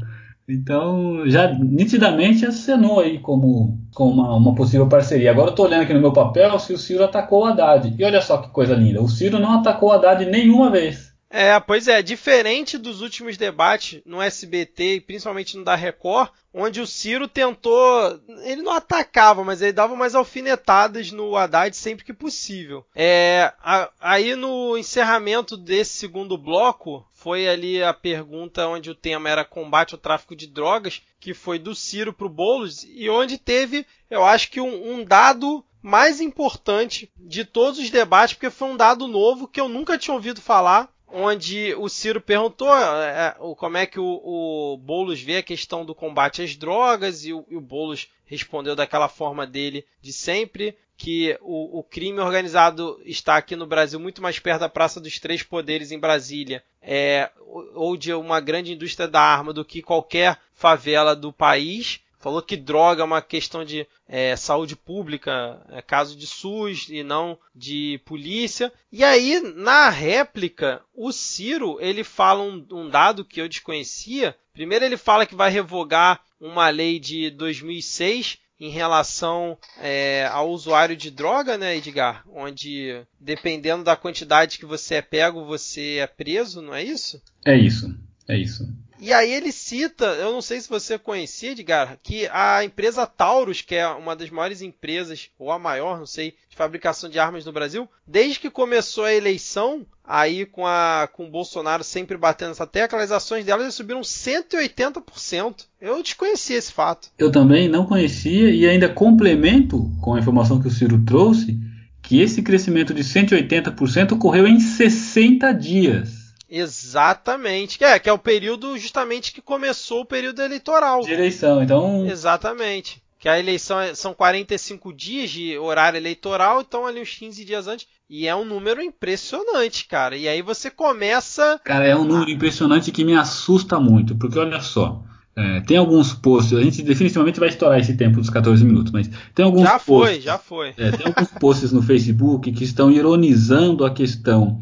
Então, já nitidamente acenou aí como, como uma, uma, possível parceria. Agora eu estou olhando aqui no meu papel se o Ciro atacou o Haddad. E olha só que coisa linda, o Ciro não atacou o Haddad nenhuma vez. É, pois é, diferente dos últimos debates no SBT e principalmente no da Record, onde o Ciro tentou. Ele não atacava, mas ele dava umas alfinetadas no Haddad sempre que possível. É, a, aí no encerramento desse segundo bloco, foi ali a pergunta onde o tema era combate ao tráfico de drogas, que foi do Ciro para o Boulos, e onde teve, eu acho que um, um dado mais importante de todos os debates, porque foi um dado novo que eu nunca tinha ouvido falar, onde o Ciro perguntou é, como é que o, o Boulos vê a questão do combate às drogas e o, e o Boulos respondeu daquela forma dele de sempre, que o, o, crime organizado está aqui no Brasil muito mais perto da Praça dos Três Poderes em Brasília, é, ou de uma grande indústria da arma do que qualquer favela do país. Falou que droga é uma questão de é, saúde pública, é caso de SUS e não de polícia. E aí, na réplica, o Ciro ele fala um, um dado que eu desconhecia. Primeiro, ele fala que vai revogar uma lei de 2006 em relação é, ao usuário de droga, né, Edgar? Onde, dependendo da quantidade que você é pego, você é preso, não é isso? É isso, é isso. E aí ele cita, eu não sei se você conhecia, Edgar, que a empresa Taurus, que é uma das maiores empresas, ou a maior, não sei, de fabricação de armas no Brasil, desde que começou a eleição, aí com, a, com o Bolsonaro sempre batendo essa tecla, as ações delas subiram 180%. Eu desconhecia esse fato. Eu também não conhecia e ainda complemento com a informação que o Ciro trouxe, que esse crescimento de 180% ocorreu em 60 dias. Exatamente. É, que é o período justamente que começou o período eleitoral. De eleição, então. Exatamente. Que a eleição é, são 45 dias de horário eleitoral, então ali uns 15 dias antes. E é um número impressionante, cara. E aí você começa. Cara, é um número impressionante que me assusta muito, porque olha só. É, tem alguns posts, a gente definitivamente vai estourar esse tempo dos 14 minutos, mas tem alguns já posts. foi, já foi. É, tem alguns posts no Facebook que estão ironizando a questão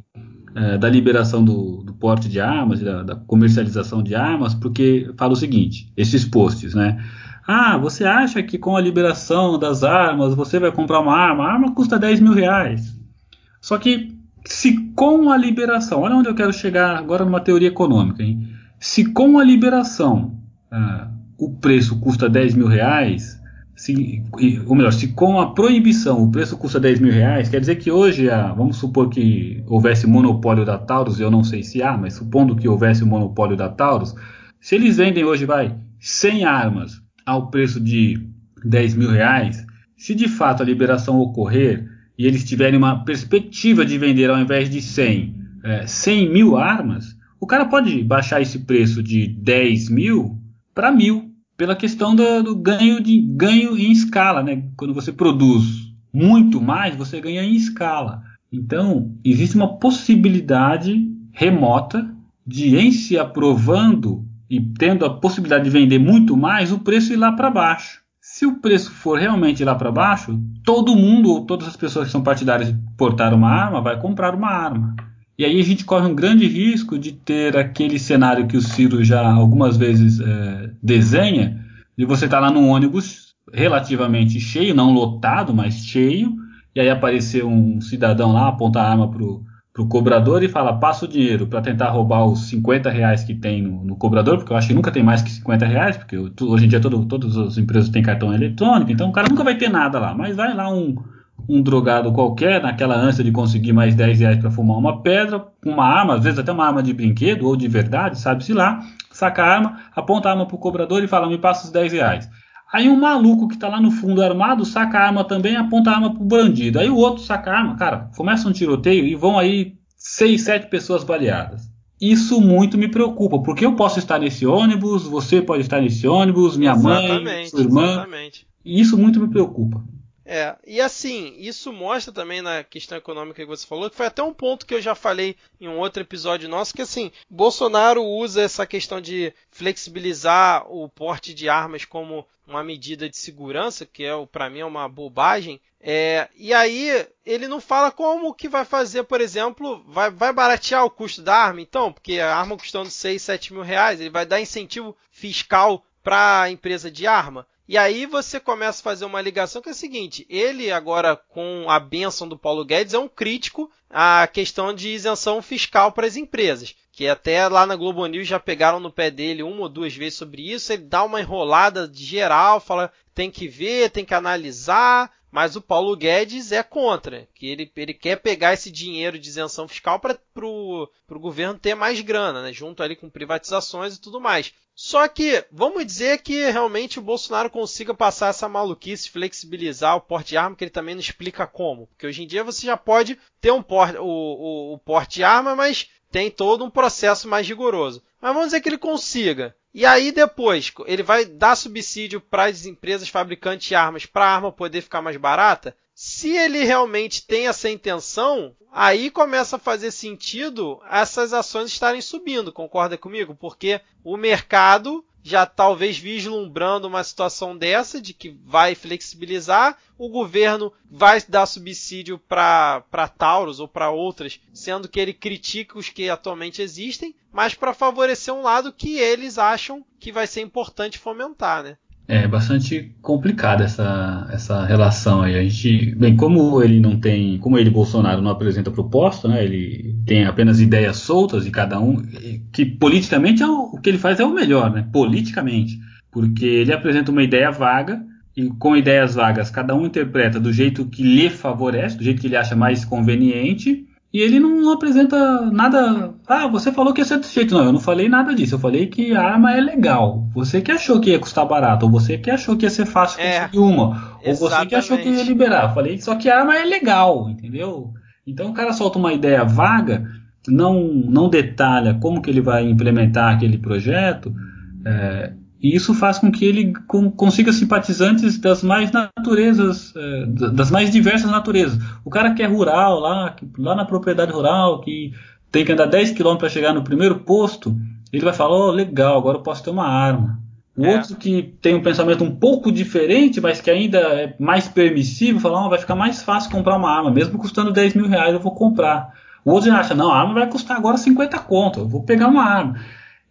é, da liberação do, do, porte de armas, da, da, comercialização de armas, porque fala o seguinte: esses posts, né? Ah, você acha que com a liberação das armas você vai comprar uma arma? A arma custa 10 mil reais. Só que se com a liberação, olha onde eu quero chegar agora numa teoria econômica, hein? Se com a liberação ah, o preço custa 10 mil reais, se, ou melhor, se com a proibição o preço custa 10 mil reais, quer dizer que hoje, ah, vamos supor que houvesse monopólio da Taurus, eu não sei se há, mas supondo que houvesse o monopólio da Taurus, se eles vendem hoje, vai, 100 armas ao preço de 10 mil reais, se de fato a liberação ocorrer e eles tiverem uma perspectiva de vender ao invés de 100, é, 100 mil armas, o cara pode baixar esse preço de 10 mil para mil, pela questão do, do, ganho, de, ganho em escala. Né? Quando você produz muito mais, você ganha em escala. Então, existe uma possibilidade remota de, em se aprovando e tendo a possibilidade de vender muito mais, o preço ir lá para baixo. Se o preço for realmente lá para baixo, todo mundo ou todas as pessoas que são partidárias de portar uma arma vai comprar uma arma. E aí a gente corre um grande risco de ter aquele cenário que o Ciro já algumas vezes é, desenha, de você estar tá lá num ônibus relativamente cheio, não lotado, mas cheio, e aí aparecer um cidadão lá, apontar a arma pro, pro cobrador e fala, passa o dinheiro para tentar roubar os 50 reais que tem no, no, cobrador, porque eu acho que nunca tem mais que 50 reais, porque hoje em dia todo, todas as empresas têm cartão eletrônico, então o cara nunca vai ter nada lá, mas vai lá um um drogado qualquer, naquela ânsia de conseguir mais 10 reais para fumar uma pedra, uma arma, às vezes até uma arma de brinquedo ou de verdade, sabe-se lá, saca a arma, aponta a arma pro cobrador e fala, me passa os 10 reais. Aí um maluco que está lá no fundo armado saca a arma também aponta a arma pro bandido. Aí o outro saca a arma, cara, começa um tiroteio e vão aí 6, 7 pessoas baleadas. Isso muito me preocupa, porque eu posso estar nesse ônibus, você pode estar nesse ônibus, minha exatamente, mãe, sua irmã. Exatamente. E isso muito me preocupa. É, e assim, isso mostra também na questão econômica que você falou, que foi até um ponto que eu já falei em um outro episódio nosso, que assim, Bolsonaro usa essa questão de flexibilizar o porte de armas como uma medida de segurança, que é para mim é uma bobagem. É, e aí ele não fala como que vai fazer, por exemplo, vai, vai baratear o custo da arma, então, porque a arma custando 6, 7 mil reais, ele vai dar incentivo fiscal para a empresa de arma. E aí você começa a fazer uma ligação que é a seguinte: ele agora com a benção do Paulo Guedes é um crítico à questão de isenção fiscal para as empresas, que até lá na Globo News já pegaram no pé dele uma ou duas vezes sobre isso. Ele dá uma enrolada de geral, fala tem que ver, tem que analisar. Mas o Paulo Guedes é contra, que ele, ele quer pegar esse dinheiro de isenção fiscal para o governo ter mais grana, né, junto ali com privatizações e tudo mais. Só que vamos dizer que realmente o Bolsonaro consiga passar essa maluquice, flexibilizar o porte de arma, que ele também não explica como. Porque hoje em dia você já pode ter um porte, o, o, o porte de arma, mas tem todo um processo mais rigoroso. Mas vamos dizer que ele consiga. E aí depois, ele vai dar subsídio para as empresas fabricantes de armas para a arma poder ficar mais barata? Se ele realmente tem essa intenção, aí começa a fazer sentido essas ações estarem subindo, concorda comigo? Porque o mercado já talvez vislumbrando uma situação dessa, de que vai flexibilizar, o governo vai dar subsídio para Taurus ou para outras, sendo que ele critica os que atualmente existem, mas para favorecer um lado que eles acham que vai ser importante fomentar, né? É bastante complicada essa, essa relação aí. A gente, bem, como ele não tem, como ele Bolsonaro não apresenta proposta, né? Ele tem apenas ideias soltas e cada um que politicamente é o, o que ele faz é o melhor, né? Politicamente, porque ele apresenta uma ideia vaga e com ideias vagas cada um interpreta do jeito que lhe favorece, do jeito que ele acha mais conveniente e ele não apresenta nada. Ah, você falou que ia ser desse jeito. Não, eu não falei nada disso. Eu falei que a arma é legal. Você que achou que ia custar barato, ou você que achou que ia ser fácil é, conseguir uma, ou você que achou que ia liberar. Eu falei só que a arma é legal, entendeu? Então o cara solta uma ideia vaga, não, não detalha como que ele vai implementar aquele projeto. É, e isso faz com que ele consiga simpatizantes das mais naturezas, é, das mais diversas naturezas. O cara que é rural, lá, lá na propriedade rural, que tem que andar 10 km para chegar no primeiro posto, ele vai falar: oh, legal, agora eu posso ter uma arma. O é. outro que tem um pensamento um pouco diferente, mas que ainda é mais permissivo, fala, oh, vai ficar mais fácil comprar uma arma, mesmo custando 10 mil reais eu vou comprar. O outro já acha, não, a arma vai custar agora 50 conto, eu vou pegar uma arma.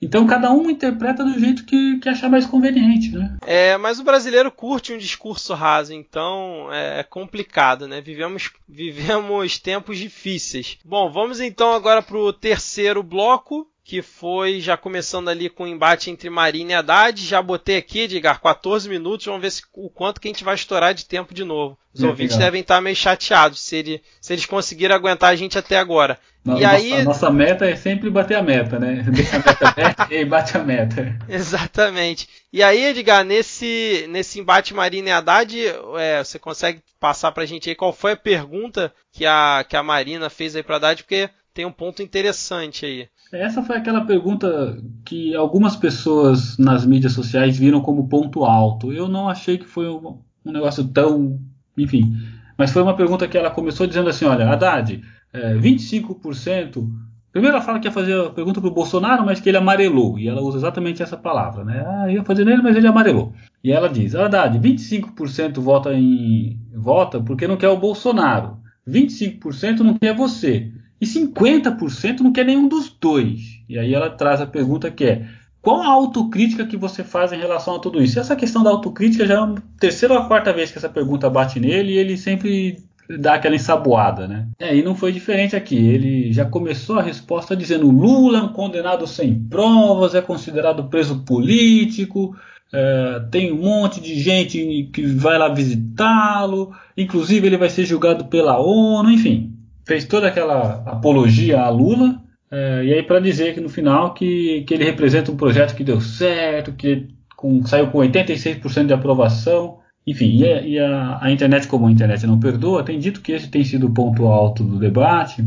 Então cada um interpreta do jeito que, que achar mais conveniente, né? É, mas o brasileiro curte um discurso raso, então é, é complicado, né? Vivemos, vivemos tempos difíceis. Bom, vamos então agora para o terceiro bloco, que foi já começando ali com o embate entre Marina e Haddad. Já botei aqui, Edgar, 14 minutos. Vamos ver se, o quanto que a gente vai estourar de tempo de novo. Os é, ouvintes legal. devem estar meio chateados se, ele, se eles conseguiram aguentar a gente até agora. Não, e nossa, aí... A nossa meta é sempre bater a meta, né? Deixa a meta aberta e bate a meta. Exatamente. E aí, Edgar, nesse, nesse embate Marina e Haddad, é, você consegue passar pra gente aí qual foi a pergunta que a, que a Marina fez aí pra Haddad, porque tem um ponto interessante aí. Essa foi aquela pergunta que algumas pessoas nas mídias sociais viram como ponto alto. Eu não achei que foi um, negócio tão. Enfim. Mas foi uma pergunta que ela começou dizendo assim: olha, Haddad, é, 25%. Primeiro ela fala que ia fazer a pergunta para o Bolsonaro, mas que ele amarelou. E ela usa exatamente essa palavra, né? Ah, ia fazer nele, mas ele amarelou. E ela diz: Haddad, 25% vota em. vota porque não quer o Bolsonaro. 25% não quer você. E 50% não quer nenhum dos dois. E aí ela traz a pergunta que é: qual a autocrítica que você faz em relação a tudo isso? Essa questão da autocrítica já é a terceira ou a quarta vez que essa pergunta bate nele e ele sempre dá aquela ensaboada, né? É, e não foi diferente aqui. Ele já começou a resposta dizendo: Lula, condenado sem provas, é considerado preso político. É, tem um monte de gente que vai lá visitá-lo, inclusive ele vai ser julgado pela ONU, enfim, fez toda aquela apologia a Lula, é, e aí para dizer que no final que, que ele representa um projeto que deu certo, que com, saiu com 86% de aprovação, enfim, e, e a, a, internet, como a internet não perdoa, tem dito que esse tem sido o ponto alto do debate,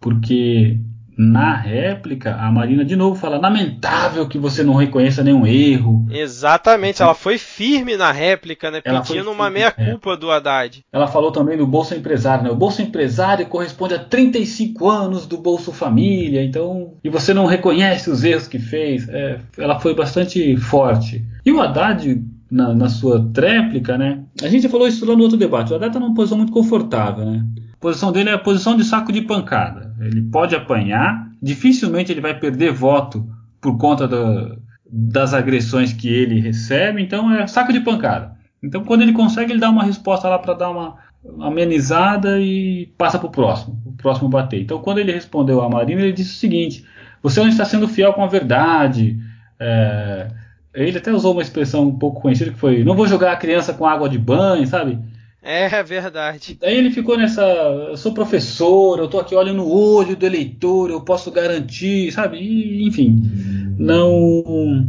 porque na réplica, a Marina de novo fala: lamentável que você não reconheça nenhum erro. Exatamente, ela foi firme na réplica, né? Ela pedindo uma meia-culpa é. do Haddad. Ela falou também do Bolsa Empresário, né? O Bolsa Empresário corresponde a 35 anos do Bolsa Família, então. E você não reconhece os erros que fez. É, ela foi bastante forte. E o Haddad. Na, na sua tréplica, né? A gente já falou isso lá no outro debate. O Haddad está numa posição muito confortável, né? A posição dele é a posição de saco de pancada. Ele pode apanhar, dificilmente ele vai perder voto por conta do, das agressões que ele recebe, então é saco de pancada. Então quando ele consegue, ele dá uma resposta lá para dar uma amenizada e passa para o próximo, o próximo bater. Então quando ele respondeu a Marina, ele disse o seguinte: você não está sendo fiel com a verdade. É, ele até usou uma expressão um pouco conhecida que foi: não vou jogar a criança com água de banho, sabe? É, verdade. Aí ele ficou nessa. Eu sou professor, eu tô aqui olhando no olho do eleitor, eu posso garantir, sabe? E, enfim, não.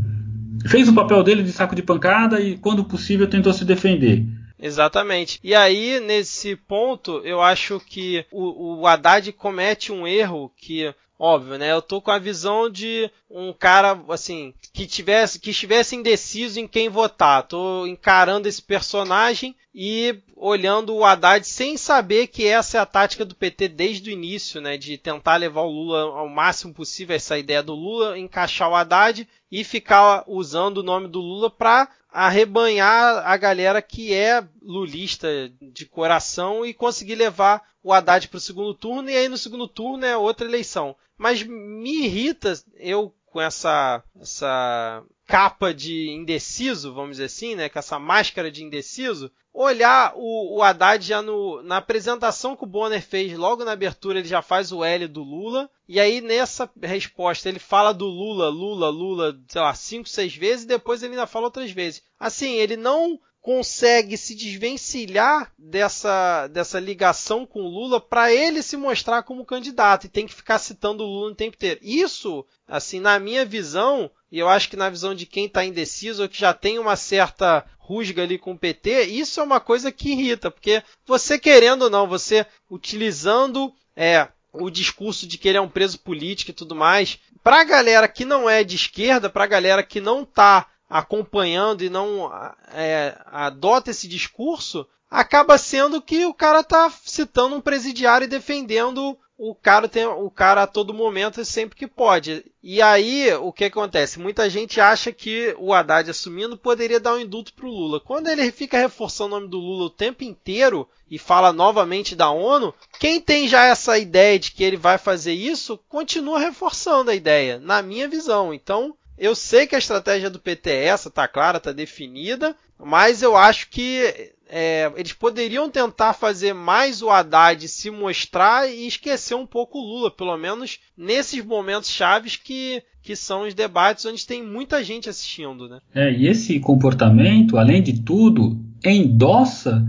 Fez o papel dele de saco de pancada e, quando possível, tentou se defender. Exatamente. E aí, nesse ponto, eu acho que o, o Haddad comete um erro que óbvio, né? Eu tô com a visão de um cara assim que tivesse que estivesse indeciso em quem votar. Tô encarando esse personagem e olhando o Haddad sem saber que essa é a tática do PT desde o início, né? De tentar levar o Lula ao máximo possível essa ideia do Lula, encaixar o Haddad e ficar usando o nome do Lula para arrebanhar a galera que é lulista de coração e conseguir levar o Haddad para o segundo turno e aí no segundo turno é outra eleição. Mas me irrita eu com essa essa capa de indeciso, vamos dizer assim, né, com essa máscara de indeciso, olhar o, o Haddad já no, na apresentação que o Bonner fez logo na abertura, ele já faz o L do Lula, e aí nessa resposta ele fala do Lula, Lula, Lula, sei lá, cinco, seis vezes, e depois ele ainda fala outras vezes. Assim, ele não consegue se desvencilhar dessa, dessa ligação com Lula para ele se mostrar como candidato e tem que ficar citando o Lula o tempo inteiro. Isso, assim, na minha visão, e eu acho que na visão de quem está indeciso ou que já tem uma certa rusga ali com o PT, isso é uma coisa que irrita, porque você querendo ou não, você utilizando é, o discurso de que ele é um preso político e tudo mais, para a galera que não é de esquerda, para a galera que não está acompanhando e não é, adota esse discurso, acaba sendo que o cara está citando um presidiário e defendendo o cara tem o cara a todo momento sempre que pode. E aí, o que acontece? Muita gente acha que o Haddad assumindo poderia dar um indulto pro Lula. Quando ele fica reforçando o nome do Lula o tempo inteiro e fala novamente da ONU, quem tem já essa ideia de que ele vai fazer isso, continua reforçando a ideia, na minha visão. Então, eu sei que a estratégia do PT é essa, tá clara, tá definida, mas eu acho que é, eles poderiam tentar fazer mais o Haddad se mostrar e esquecer um pouco o Lula, pelo menos nesses momentos chaves que, que são os debates onde tem muita gente assistindo. Né? É, e esse comportamento, além de tudo, endossa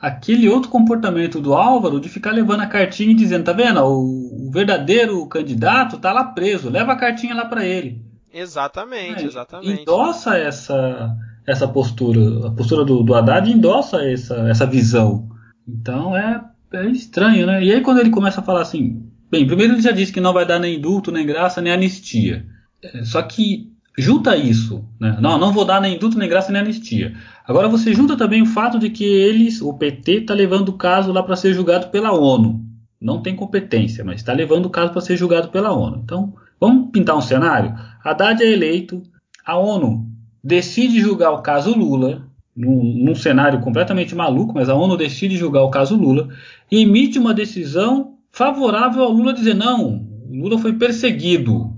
aquele outro comportamento do Álvaro de ficar levando a cartinha e dizendo, tá vendo, o, o verdadeiro candidato tá lá preso, leva a cartinha lá para ele. Exatamente, é, exatamente. Endossa essa essa postura. A postura do, do Haddad endossa essa, essa visão. Então é, é estranho, né? E aí quando ele começa a falar assim, bem, primeiro ele já disse que não vai dar nem indulto, nem graça, nem anistia. É, só que junta isso, né? Não, não vou dar nem indulto, nem graça, nem anistia. Agora você junta também o fato de que eles, o PT, está levando o caso lá para ser julgado pela ONU. Não tem competência, mas está levando o caso para ser julgado pela ONU. Então, vamos pintar um cenário? Haddad é eleito, a ONU decide julgar o caso Lula, num, num, cenário completamente maluco, mas a ONU decide julgar o caso Lula e emite uma decisão favorável ao Lula dizer não, Lula foi perseguido.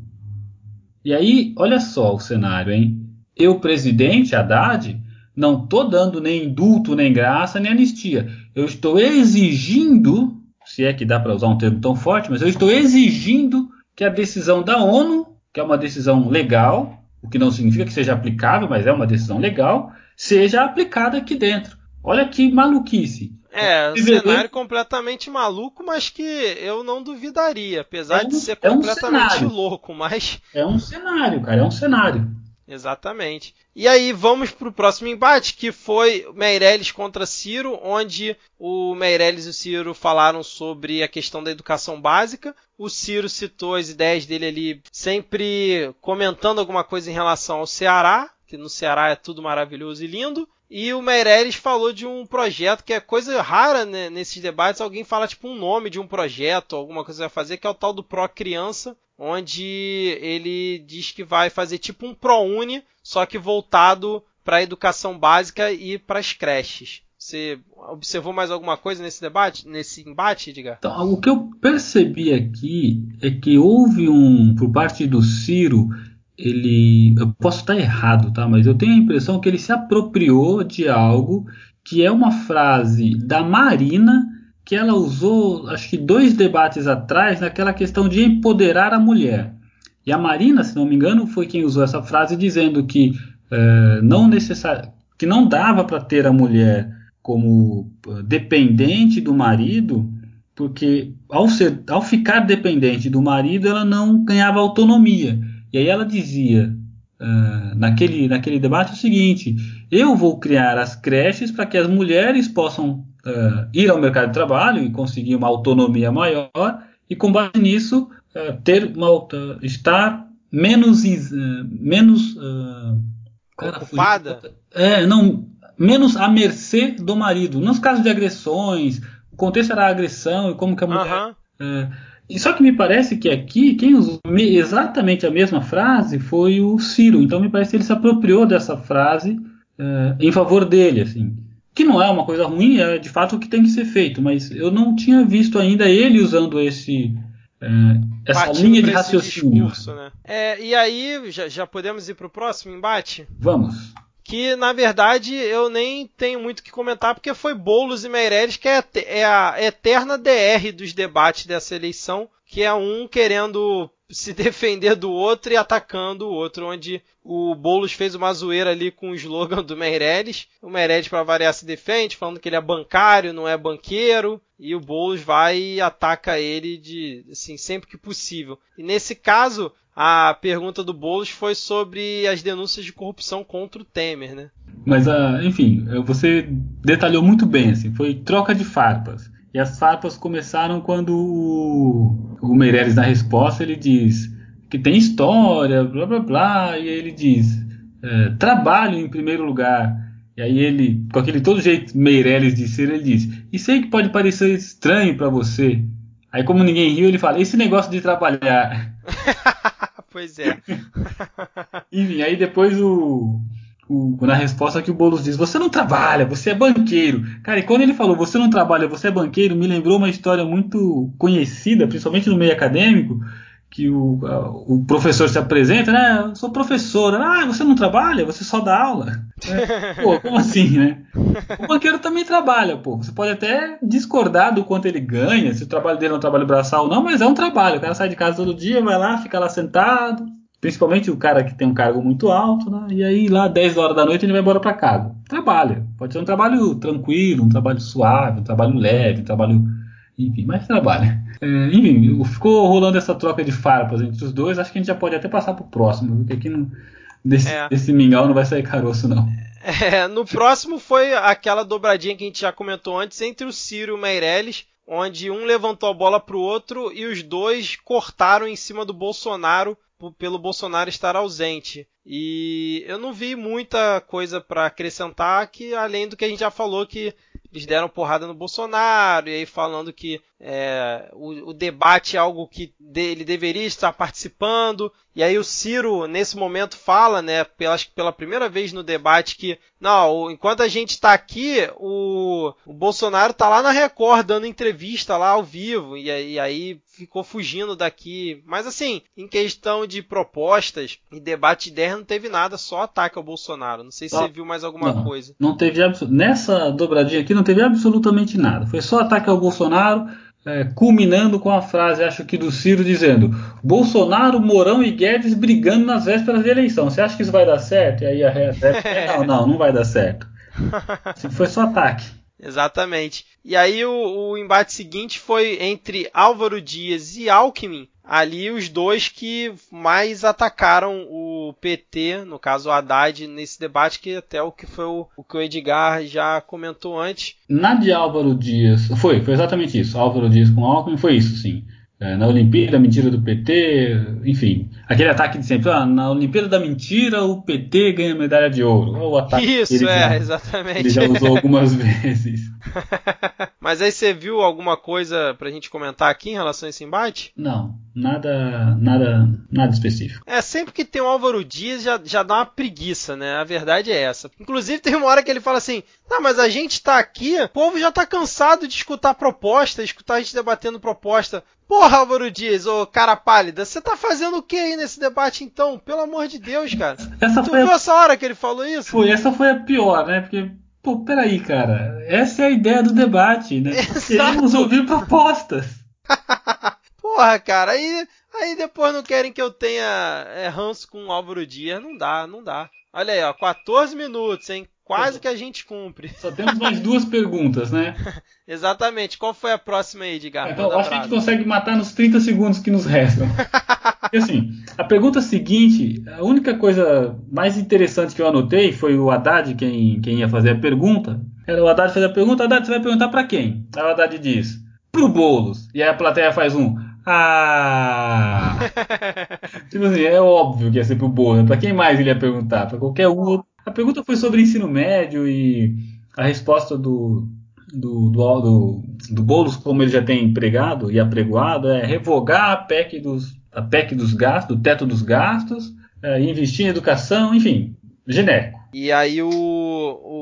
E aí, olha só o cenário, hein? Eu, presidente Haddad, não estou dando nem indulto, nem graça, nem anistia. Eu estou exigindo, se é que dá para usar um termo tão forte, mas eu estou exigindo que a decisão da ONU, que é uma decisão legal, o que não significa que seja aplicável, mas é uma decisão legal, seja aplicada aqui dentro. Olha que maluquice. É, um cenário completamente maluco, mas que eu não duvidaria, apesar é um, de ser completamente é um louco, mas... É um cenário, cara, é um cenário. Exatamente. E aí vamos para o próximo embate, que foi Meirelles contra Ciro, onde o Meirelles e o Ciro falaram sobre a questão da educação básica. O Ciro citou as ideias dele ali, sempre comentando alguma coisa em relação ao Ceará, que no Ceará é tudo maravilhoso e lindo. E o Meirelles falou de um projeto que é coisa rara né, nesses debates. Alguém fala tipo um nome de um projeto, alguma coisa vai fazer, que é o tal do Pro Criança, onde ele diz que vai fazer tipo um ProUni, só que voltado para a educação básica e para as creches. Você observou mais alguma coisa nesse debate, nesse embate, diga? Então, o que eu percebi aqui é que houve um, por parte do Ciro, ele, eu posso estar errado, tá? Mas eu tenho a impressão que ele se apropriou de algo que é uma frase da Marina que ela usou, acho que dois debates atrás, naquela questão de empoderar a mulher. E a Marina, se não me engano, foi quem usou essa frase dizendo que é, não que não dava para ter a mulher como eh, dependente do marido, porque ao, ser, ao ficar dependente do marido, ela não ganhava autonomia. E aí ela dizia uh, naquele, naquele debate o seguinte: eu vou criar as creches para que as mulheres possam uh, ir ao mercado de trabalho e conseguir uma autonomia maior e com base nisso uh, ter uma estar menos menos ocupada? é não menos à mercê do marido. Nos casos de agressões o contexto era a agressão e como que a mulher. E só que me parece que aqui quem usou exatamente a mesma frase foi o Ciro então me parece que ele se apropriou dessa frase em favor dele assim que não é uma coisa ruim, é de fato o que tem que ser feito, mas eu não tinha visto ainda ele usando esse é, essa Partindo linha de raciocínio. Discurso, né? é, e aí, já, já podemos ir para o próximo embate? Vamos. Que na verdade eu nem tenho muito que comentar, porque foi Boulos e Meirelles, que é, é a eterna DR dos debates dessa eleição, que é um querendo se defender do outro e atacando o outro, onde o Boulos fez uma zoeira ali com o slogan do Meirelles. O Meirelles, para variar, se defende, falando que ele é bancário, não é banqueiro, e o Boulos vai e ataca ele de assim sempre que possível. E nesse caso, a pergunta do Boulos foi sobre as denúncias de corrupção contra o Temer, né? Mas, uh, enfim, você detalhou muito bem, assim, foi troca de farpas. E as farpas começaram quando o, Meirelles, na resposta, ele diz que tem história, blá blá blá, e ele diz é, trabalho em primeiro lugar. E aí ele, com aquele todo jeito Meirelles de ser, ele diz: E sei que pode parecer estranho para você. Aí, como ninguém riu, ele fala: esse negócio de trabalhar. pois é. Enfim, aí depois o, o, na resposta que o Boulos diz: Você não trabalha, você é banqueiro. Cara, e quando ele falou você não trabalha, você é banqueiro, me lembrou uma história muito conhecida, principalmente no meio acadêmico, que o, o professor se apresenta, né? Eu sou professor. Ah, você não trabalha? Você só dá aula? É, pô, como assim, né? O banqueiro também trabalha, pô. Você pode até discordar do quanto ele ganha, se o trabalho dele é um trabalho braçal ou não, mas é um trabalho. O cara sai de casa todo dia, vai lá, fica lá sentado, Principalmente o cara que tem um cargo muito alto, né? E aí lá 10 horas da noite ele vai embora para casa. Trabalha. Pode ser um trabalho tranquilo, um trabalho suave, um trabalho leve, um trabalho. Enfim, mas trabalha. É, enfim, ficou rolando essa troca de farpas entre os dois. Acho que a gente já pode até passar pro próximo, porque aqui não, desse, é. desse mingau não vai sair caroço, não. É, no próximo foi aquela dobradinha que a gente já comentou antes entre o Ciro e o Meirelles, onde um levantou a bola pro outro e os dois cortaram em cima do Bolsonaro pelo Bolsonaro estar ausente. E eu não vi muita coisa para acrescentar que além do que a gente já falou que eles deram porrada no Bolsonaro, e aí falando que é, o, o, debate é algo que de, ele deveria estar participando. E aí o Ciro, nesse momento, fala, né, pela, pela primeira vez no debate, que não, enquanto a gente está aqui, o, o Bolsonaro está lá na Record dando entrevista lá ao vivo, e, e aí ficou fugindo daqui. Mas assim, em questão de propostas e debate de ideia, não teve nada, só ataque ao Bolsonaro. Não sei se você viu mais alguma não, coisa. Não teve Nessa dobradinha aqui não teve absolutamente nada. Foi só ataque ao Bolsonaro é, culminando com a frase, acho que do Ciro, dizendo: Bolsonaro, Mourão e Guedes brigando nas vésperas da eleição. Você acha que isso vai dar certo? E aí a réplica é: não, não, não vai dar certo. Assim, foi só ataque. Exatamente. E aí o, o embate seguinte foi entre Álvaro Dias e Alckmin, ali os dois que mais atacaram o PT, no caso o Haddad, nesse debate, que até o que foi o, o que o Edgar já comentou antes. Na de Álvaro Dias, foi, foi exatamente isso. Álvaro Dias com Alckmin foi isso, sim. É, na Olimpíada, mentira do PT, enfim, aquele ataque de sempre, ah, na Olimpíada da mentira o PT ganha medalha de ouro. O ataque Isso, é, já, exatamente. Ele já usou algumas vezes. Mas aí você viu alguma coisa pra gente comentar aqui em relação a esse embate? Não, nada, nada, nada específico. É, sempre que tem o Álvaro Dias já, já dá uma preguiça, né? A verdade é essa. Inclusive tem uma hora que ele fala assim, não, mas a gente tá aqui, o povo já tá cansado de escutar proposta, escutar a gente debatendo proposta. Porra, Álvaro Dias, ô cara pálida, você tá fazendo o que aí nesse debate então? Pelo amor de Deus, cara. Essa tu viu a... essa hora que ele falou isso? Foi, essa foi a pior, né? Porque, pô, peraí, cara. Essa é a ideia do debate, né? Exato. Queremos ouvir propostas. Porra, cara, aí, aí depois não querem que eu tenha é, ranço com o Álvaro Dias. Não dá, não dá. Olha aí, ó, 14 minutos, hein? Quase que a gente cumpre. Só temos mais duas perguntas, né? Exatamente. Qual foi a próxima aí, Edgar? Então, acho que a gente consegue matar nos 30 segundos que nos restam. Porque, assim, a pergunta seguinte, a única coisa mais interessante que eu anotei foi o Haddad, quem, quem ia fazer a pergunta. Era o Haddad fazer a pergunta, Haddad, você vai perguntar para quem? Aí o Haddad diz, pro Boulos. E aí a plateia faz um, ah! tipo assim, é óbvio que ia ser pro Boulos. Pra quem mais ele ia perguntar? Pra qualquer um outro a pergunta foi sobre ensino médio e a resposta do, do, do, do, do Boulos, como ele já tem empregado e apregoado, é revogar a PEC dos, a PEC dos gastos, do teto dos gastos, é, investir em educação, enfim, genérico. E aí o,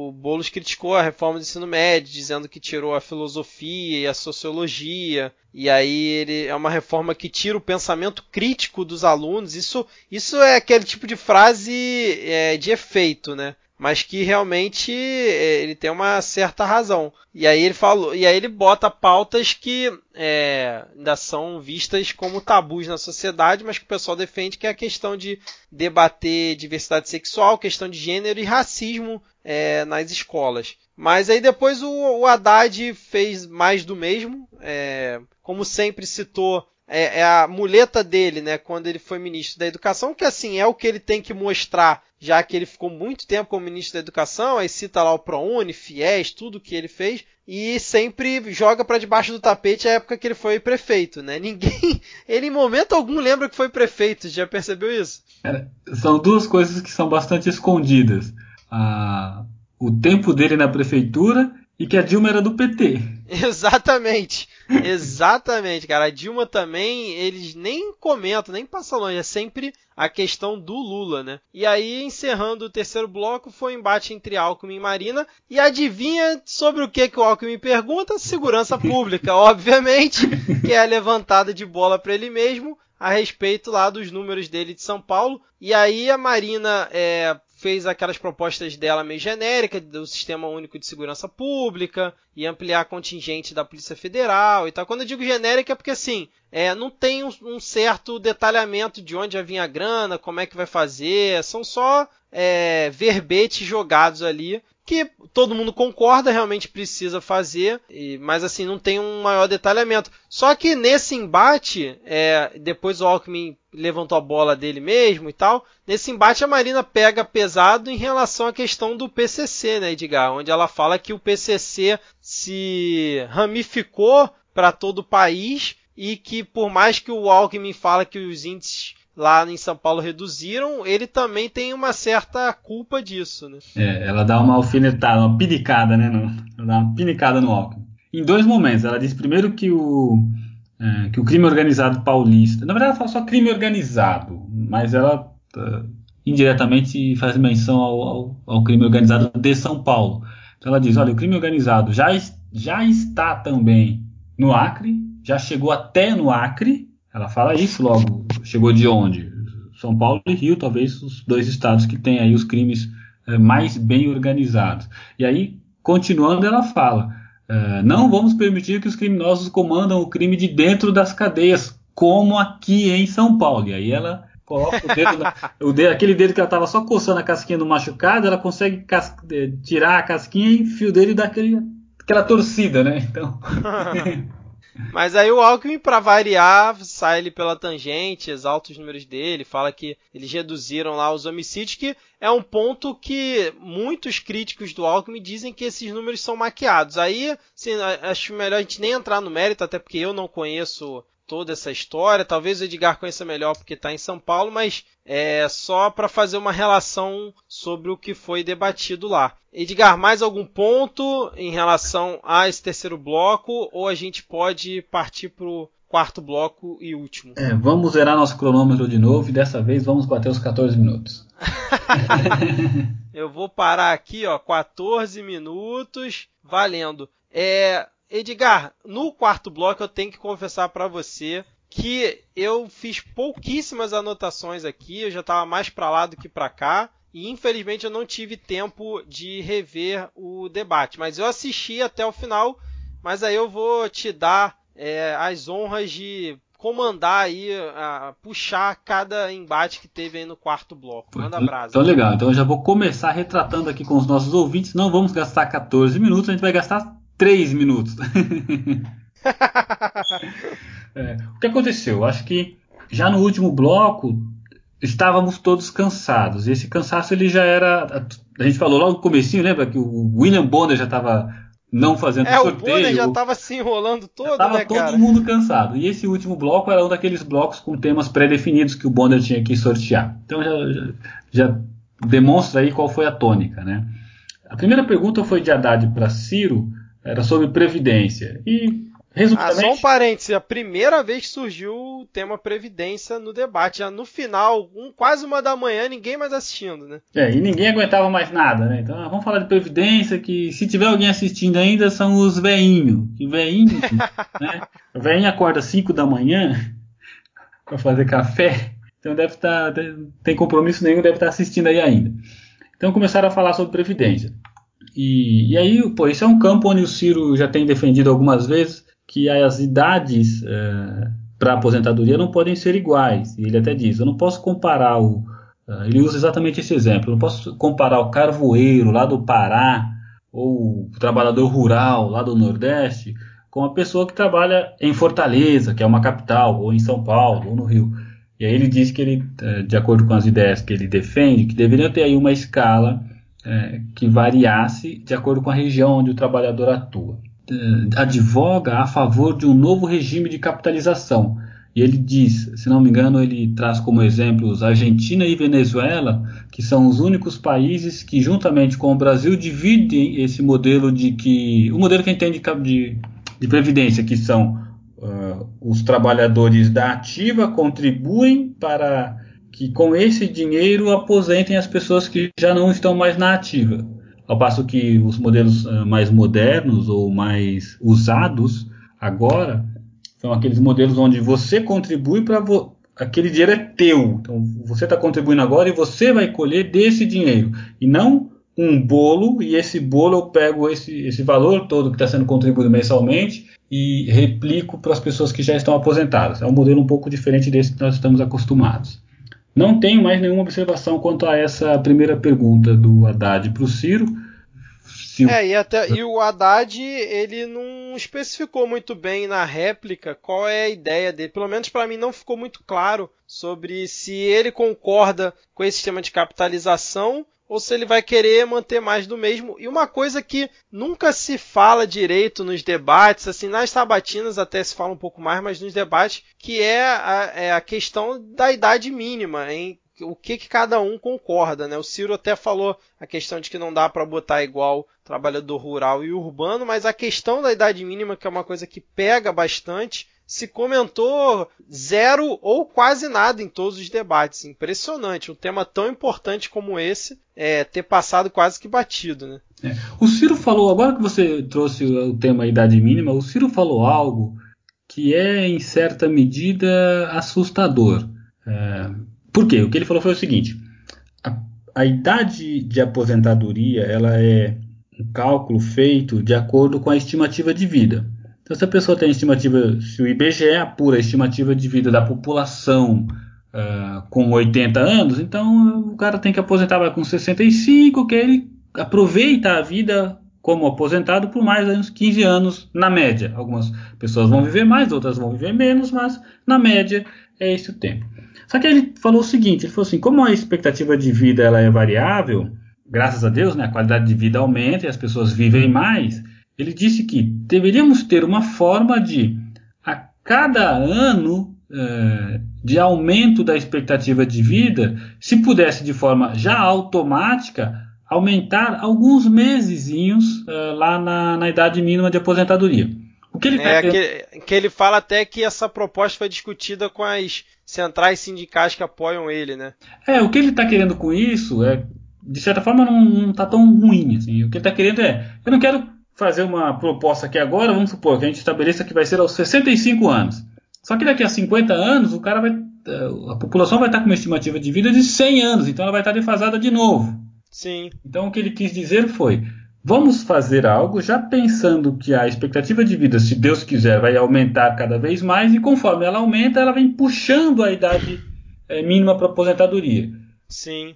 o Boulos criticou a reforma do ensino médio, dizendo que tirou a filosofia e a sociologia. E aí ele é uma reforma que tira o pensamento crítico dos alunos. Isso, isso é aquele tipo de frase é, de efeito, né? Mas que realmente é, ele tem uma certa razão. E aí ele falou, e aí ele bota pautas que é, ainda são vistas como tabus na sociedade, mas que o pessoal defende que é a questão de debater diversidade sexual, questão de gênero e racismo é, nas escolas. Mas aí depois o, o Haddad fez mais do mesmo, é, como sempre citou é, é, a muleta dele, né, quando ele foi ministro da Educação, que assim é o que ele tem que mostrar, já que ele ficou muito tempo como ministro da Educação, aí cita lá o ProUni, FIES, tudo que ele fez, e sempre joga para debaixo do tapete a época que ele foi prefeito, né? Ninguém, ele em momento algum lembra que foi prefeito, já percebeu isso? É, são duas coisas que são bastante escondidas. Ah, o tempo dele na prefeitura e que a Dilma era do PT. Exatamente. Exatamente, cara. A Dilma também, eles nem comentam, nem passam longe. É sempre a questão do Lula, né? E aí, encerrando o terceiro bloco, foi o um embate entre Alckmin e Marina. E adivinha sobre o que, que o Alckmin pergunta? Segurança pública, obviamente, que é a levantada de bola para ele mesmo a respeito lá dos números dele de São Paulo. E aí a Marina é, fez aquelas propostas dela meio genérica do Sistema Único de Segurança Pública e ampliar contingente da Polícia Federal e tal. Quando eu digo genérica é porque assim, é, não tem um, um, certo detalhamento de onde vai vir a grana, como é que vai fazer, são só é, verbetes jogados ali que todo mundo concorda realmente precisa fazer, mas assim não tem um maior detalhamento. Só que nesse embate, é, depois o Alckmin levantou a bola dele mesmo e tal. Nesse embate a Marina pega pesado em relação à questão do PCC, né, Edgar, onde ela fala que o PCC se ramificou para todo o país e que por mais que o Alckmin fala que os índices lá em São Paulo reduziram, ele também tem uma certa culpa disso, né? É, ela dá uma alfinetada, uma pinicada, né? ela dá uma pinicada no Alckmin. Em dois momentos. Ela diz primeiro que o, é, que o crime organizado paulista. Na verdade, ela fala só crime organizado, mas ela uh, indiretamente faz menção ao, ao, ao, crime organizado de São Paulo. Então ela diz: olha, o crime organizado já, já está também no Acre, já chegou até no Acre. Ela fala isso logo chegou de onde? São Paulo e Rio, talvez os dois estados que têm aí os crimes é, mais bem organizados. E aí, continuando, ela fala: é, não vamos permitir que os criminosos comandam o crime de dentro das cadeias, como aqui em São Paulo. E aí ela coloca o dedo, na, o dedo aquele dedo que ela estava só coçando a casquinha do machucado, ela consegue é, tirar a casquinha e fio dele dá aquele, aquela torcida, né? Então. Mas aí o Alckmin, para variar, sai ele pela tangente, exalta os números dele, fala que eles reduziram lá os homicídios, que é um ponto que muitos críticos do Alckmin dizem que esses números são maquiados. Aí, assim, acho melhor a gente nem entrar no mérito, até porque eu não conheço toda essa história. Talvez o Edgar conheça melhor porque está em São Paulo, mas é só para fazer uma relação sobre o que foi debatido lá. Edgar, mais algum ponto em relação a esse terceiro bloco ou a gente pode partir para o quarto bloco e último? É, vamos zerar nosso cronômetro de novo e dessa vez vamos bater os 14 minutos. Eu vou parar aqui, ó, 14 minutos, valendo. É, Edgar, no quarto bloco eu tenho que confessar para você que eu fiz pouquíssimas anotações aqui, eu já estava mais para lá do que para cá, e infelizmente eu não tive tempo de rever o debate, mas eu assisti até o final, mas aí eu vou te dar é, as honras de comandar aí, a, puxar cada embate que teve aí no quarto bloco. Manda brasa. Então legal, então eu já vou começar retratando aqui com os nossos ouvintes, não vamos gastar 14 minutos, a gente vai gastar 3 minutos. é, o que aconteceu? Acho que já no último bloco estávamos todos cansados. E esse cansaço ele já era. A gente falou logo no comecinho, lembra que o William Bonner já estava não fazendo é, sorteio. O Bonner já estava se enrolando todo, Estava né, todo cara? mundo cansado. E esse último bloco era um daqueles blocos com temas pré-definidos que o Bonner tinha que sortear. Então já, já, já demonstra aí qual foi a tônica, né? A primeira pergunta foi de Haddad para Ciro, era sobre previdência. E Resumidamente... Ah, só um parêntese, a primeira vez que surgiu o tema Previdência no debate, já no final, um, quase uma da manhã, ninguém mais assistindo, né? É, e ninguém aguentava mais nada, né? Então ah, vamos falar de Previdência, que se tiver alguém assistindo ainda, são os veinhos. Que veinho, né? O veinho acorda 5 da manhã para fazer café, então deve estar, tá, tem compromisso nenhum, deve estar tá assistindo aí ainda. Então começaram a falar sobre Previdência. E, e aí, pô, esse é um campo onde o Ciro já tem defendido algumas vezes, que as idades é, para aposentadoria não podem ser iguais. E ele até diz: eu não posso comparar o. É, ele usa exatamente esse exemplo. Eu não posso comparar o carvoeiro lá do Pará ou o trabalhador rural lá do Nordeste com a pessoa que trabalha em Fortaleza, que é uma capital, ou em São Paulo, ou no Rio. E aí ele diz que ele, é, de acordo com as ideias que ele defende, que deveria ter aí uma escala que variasse de acordo com a região onde o trabalhador atua. Eh, advoga a favor de um novo regime de capitalização. E ele diz, se não me engano, ele traz como exemplos Argentina e Venezuela, que são os únicos países que, juntamente com o Brasil, dividem esse modelo de que. o modelo que a gente tem de, de de previdência, que são uh, os trabalhadores da ativa contribuem para que com esse dinheiro aposentem as pessoas que já não estão mais na ativa. Ao passo que os modelos uh, mais modernos ou mais usados agora são aqueles modelos onde você contribui para vo aquele dinheiro é teu. Então você está contribuindo agora e você vai colher desse dinheiro e não um bolo e esse bolo eu pego esse, esse valor todo que está sendo contribuído mensalmente e replico para as pessoas que já estão aposentadas. É um modelo um pouco diferente desse que nós estamos acostumados. Não tenho mais nenhuma observação quanto a essa primeira pergunta do Haddad para o Ciro. É, e, até, e o Haddad, ele não especificou muito bem na réplica qual é a ideia dele. Pelo menos para mim não ficou muito claro sobre se ele concorda com esse sistema de capitalização ou se ele vai querer manter mais do mesmo. E uma coisa que nunca se fala direito nos debates, assim, nas sabatinas até se fala um pouco mais, mas nos debates, que é a, é a questão da idade mínima, em o que, que cada um concorda, né? O Ciro até falou a questão de que não dá para botar igual trabalhador rural e urbano, mas a questão da idade mínima, que é uma coisa que pega bastante, se comentou zero ou quase nada em todos os debates. Impressionante. Um tema tão importante como esse é, ter passado quase que batido. Né? É. O Ciro falou, agora que você trouxe o tema idade mínima, o Ciro falou algo que é, em certa medida, assustador. É, por quê? O que ele falou foi o seguinte: a, a idade de aposentadoria ela é um cálculo feito de acordo com a estimativa de vida. Então, se a pessoa tem estimativa, se o IBGE apura a estimativa de vida da população uh, com 80 anos, então o cara tem que aposentar com 65, que ele aproveita a vida como aposentado por mais uns 15 anos na média. Algumas pessoas vão viver mais, outras vão viver menos, mas na média é esse o tempo. Só que ele falou o seguinte, ele falou assim, como a expectativa de vida ela é variável, graças a Deus, né, a qualidade de vida aumenta e as pessoas vivem mais, ele disse que deveríamos ter uma forma de, a cada ano é, de aumento da expectativa de vida, se pudesse de forma já automática, aumentar alguns mesezinhos é, lá na, na, idade mínima de aposentadoria. O que ele, é, tá que, que ele fala até que essa proposta foi discutida com as centrais sindicais que apoiam ele, né? É, o que ele está querendo com isso é, de certa forma, não está tão ruim. Assim. O que ele está querendo é, eu não quero fazer uma proposta aqui agora, vamos supor que a gente estabeleça que vai ser aos 65 anos. Só que daqui a 50 anos, o cara vai, eh, a população vai estar com uma estimativa de vida de 100 anos, então ela vai estar defasada de novo. Sim. Então o que ele quis dizer foi: vamos fazer algo já pensando que a expectativa de vida, se Deus quiser, vai aumentar cada vez mais e conforme ela aumenta, ela vem puxando a idade é, mínima para aposentadoria. Sim.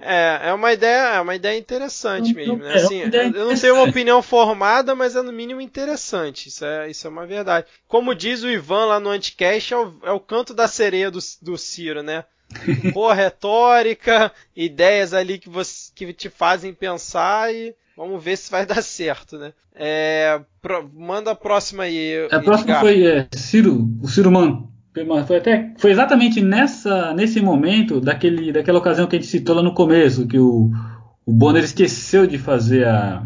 É, é uma ideia, é uma ideia interessante mesmo. Né? Assim, eu não tenho uma opinião formada, mas é no mínimo interessante. Isso é, isso é uma verdade. Como diz o Ivan lá no Anticast, é o, é o canto da sereia do, do Ciro, né? Boa retórica, ideias ali que, você, que te fazem pensar e vamos ver se vai dar certo, né? É, pro, manda a próxima aí. A próxima foi é, Ciro, o Ciro Man, foi, até, foi exatamente nessa, nesse momento, daquele, daquela ocasião que a gente citou lá no começo, que o, o Bonner esqueceu de fazer a,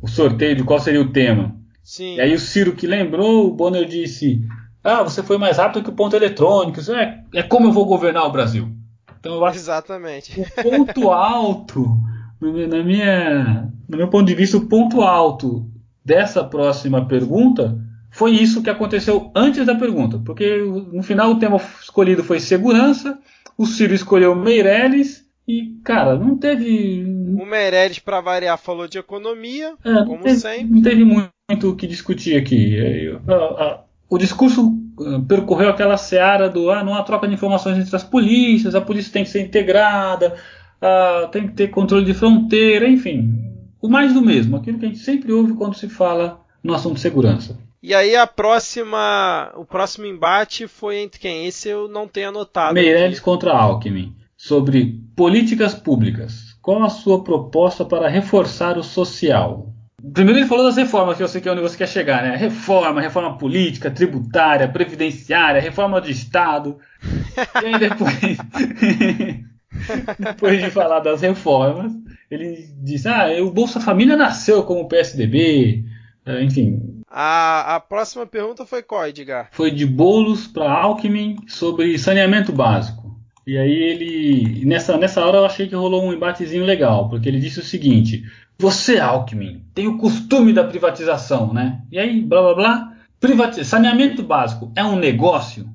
o sorteio de qual seria o tema. Sim. E aí o Ciro que lembrou, o Bonner disse: Ah, você foi mais rápido que o ponto eletrônico. Isso é, é como eu vou governar o Brasil. Então eu acho Exatamente. O ponto alto, na minha, no meu ponto de vista, o ponto alto dessa próxima pergunta foi isso que aconteceu antes da pergunta, porque no final o tema escolhido foi segurança, o Ciro escolheu Meirelles e, cara, não teve. O Meirelles, para variar, falou de economia, é, como teve, sempre. Não teve muito o que discutir aqui. É, o discurso ah, percorreu aquela seara do ah, não há troca de informações entre as polícias, a polícia tem que ser integrada, ah, tem que ter controle de fronteira, enfim. O mais do mesmo, aquilo que a gente sempre ouve quando se fala no assunto de segurança. E aí a próxima, o próximo embate foi entre quem? Esse eu não tenho anotado. Meirelles contra Alckmin, sobre políticas públicas. Qual a sua proposta para reforçar o social? Primeiro ele falou das reformas, que eu sei que é onde você quer chegar, né? Reforma, reforma política, tributária, previdenciária, reforma do Estado. e aí depois, depois de falar das reformas, ele disse, ah, o Bolsa Família nasceu como PSDB, é, enfim, A, a próxima pergunta foi qual, Edgar? Foi de Bolos para Alckmin sobre saneamento básico. E aí ele. Nessa, nessa hora eu achei que rolou um embatezinho legal, porque ele disse o seguinte: Você, Alckmin, tem o costume da privatização, né? E aí, blá blá blá. Privati saneamento básico é um negócio?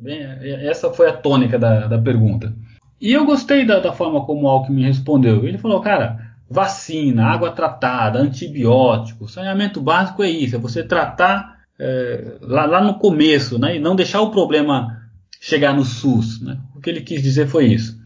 Bem, essa foi a tônica da, da pergunta. E eu gostei da, da forma como o Alckmin respondeu. Ele falou, cara, vacina, água tratada, antibiótico, saneamento básico é isso, é você tratar é, lá, lá, no começo, né, e não deixar o problema chegar no SUS. Né? O que ele quis dizer foi isso.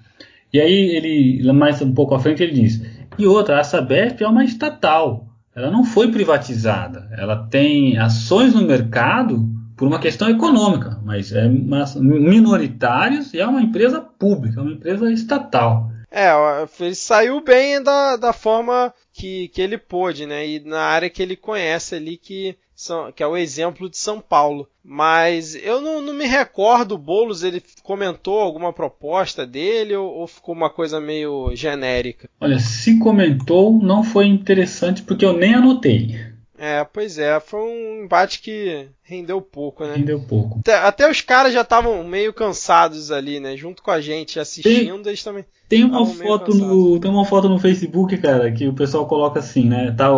E aí ele, mais um pouco à frente, ele diz, e outra, a Sabesp é uma estatal, ela não foi privatizada, ela tem ações no mercado por uma questão econômica, mas é minoritários e é uma empresa pública, uma empresa estatal. É, ele saiu bem da, da forma que, que ele pôde, né? E na área que ele conhece ali, que, são, que é o exemplo de São Paulo. Mas eu não, não me recordo, o Boulos, ele comentou alguma proposta dele ou, ou, ficou uma coisa meio genérica? Olha, se comentou, não foi interessante porque eu nem anotei. É, pois é, foi um embate que rendeu pouco, né? Rendeu pouco. Até, até os caras já estavam meio cansados ali, né? Junto com a gente assistindo, tem, eles também. Tem uma foto no, tem uma foto no Facebook, cara, que o pessoal coloca assim, né? Tá,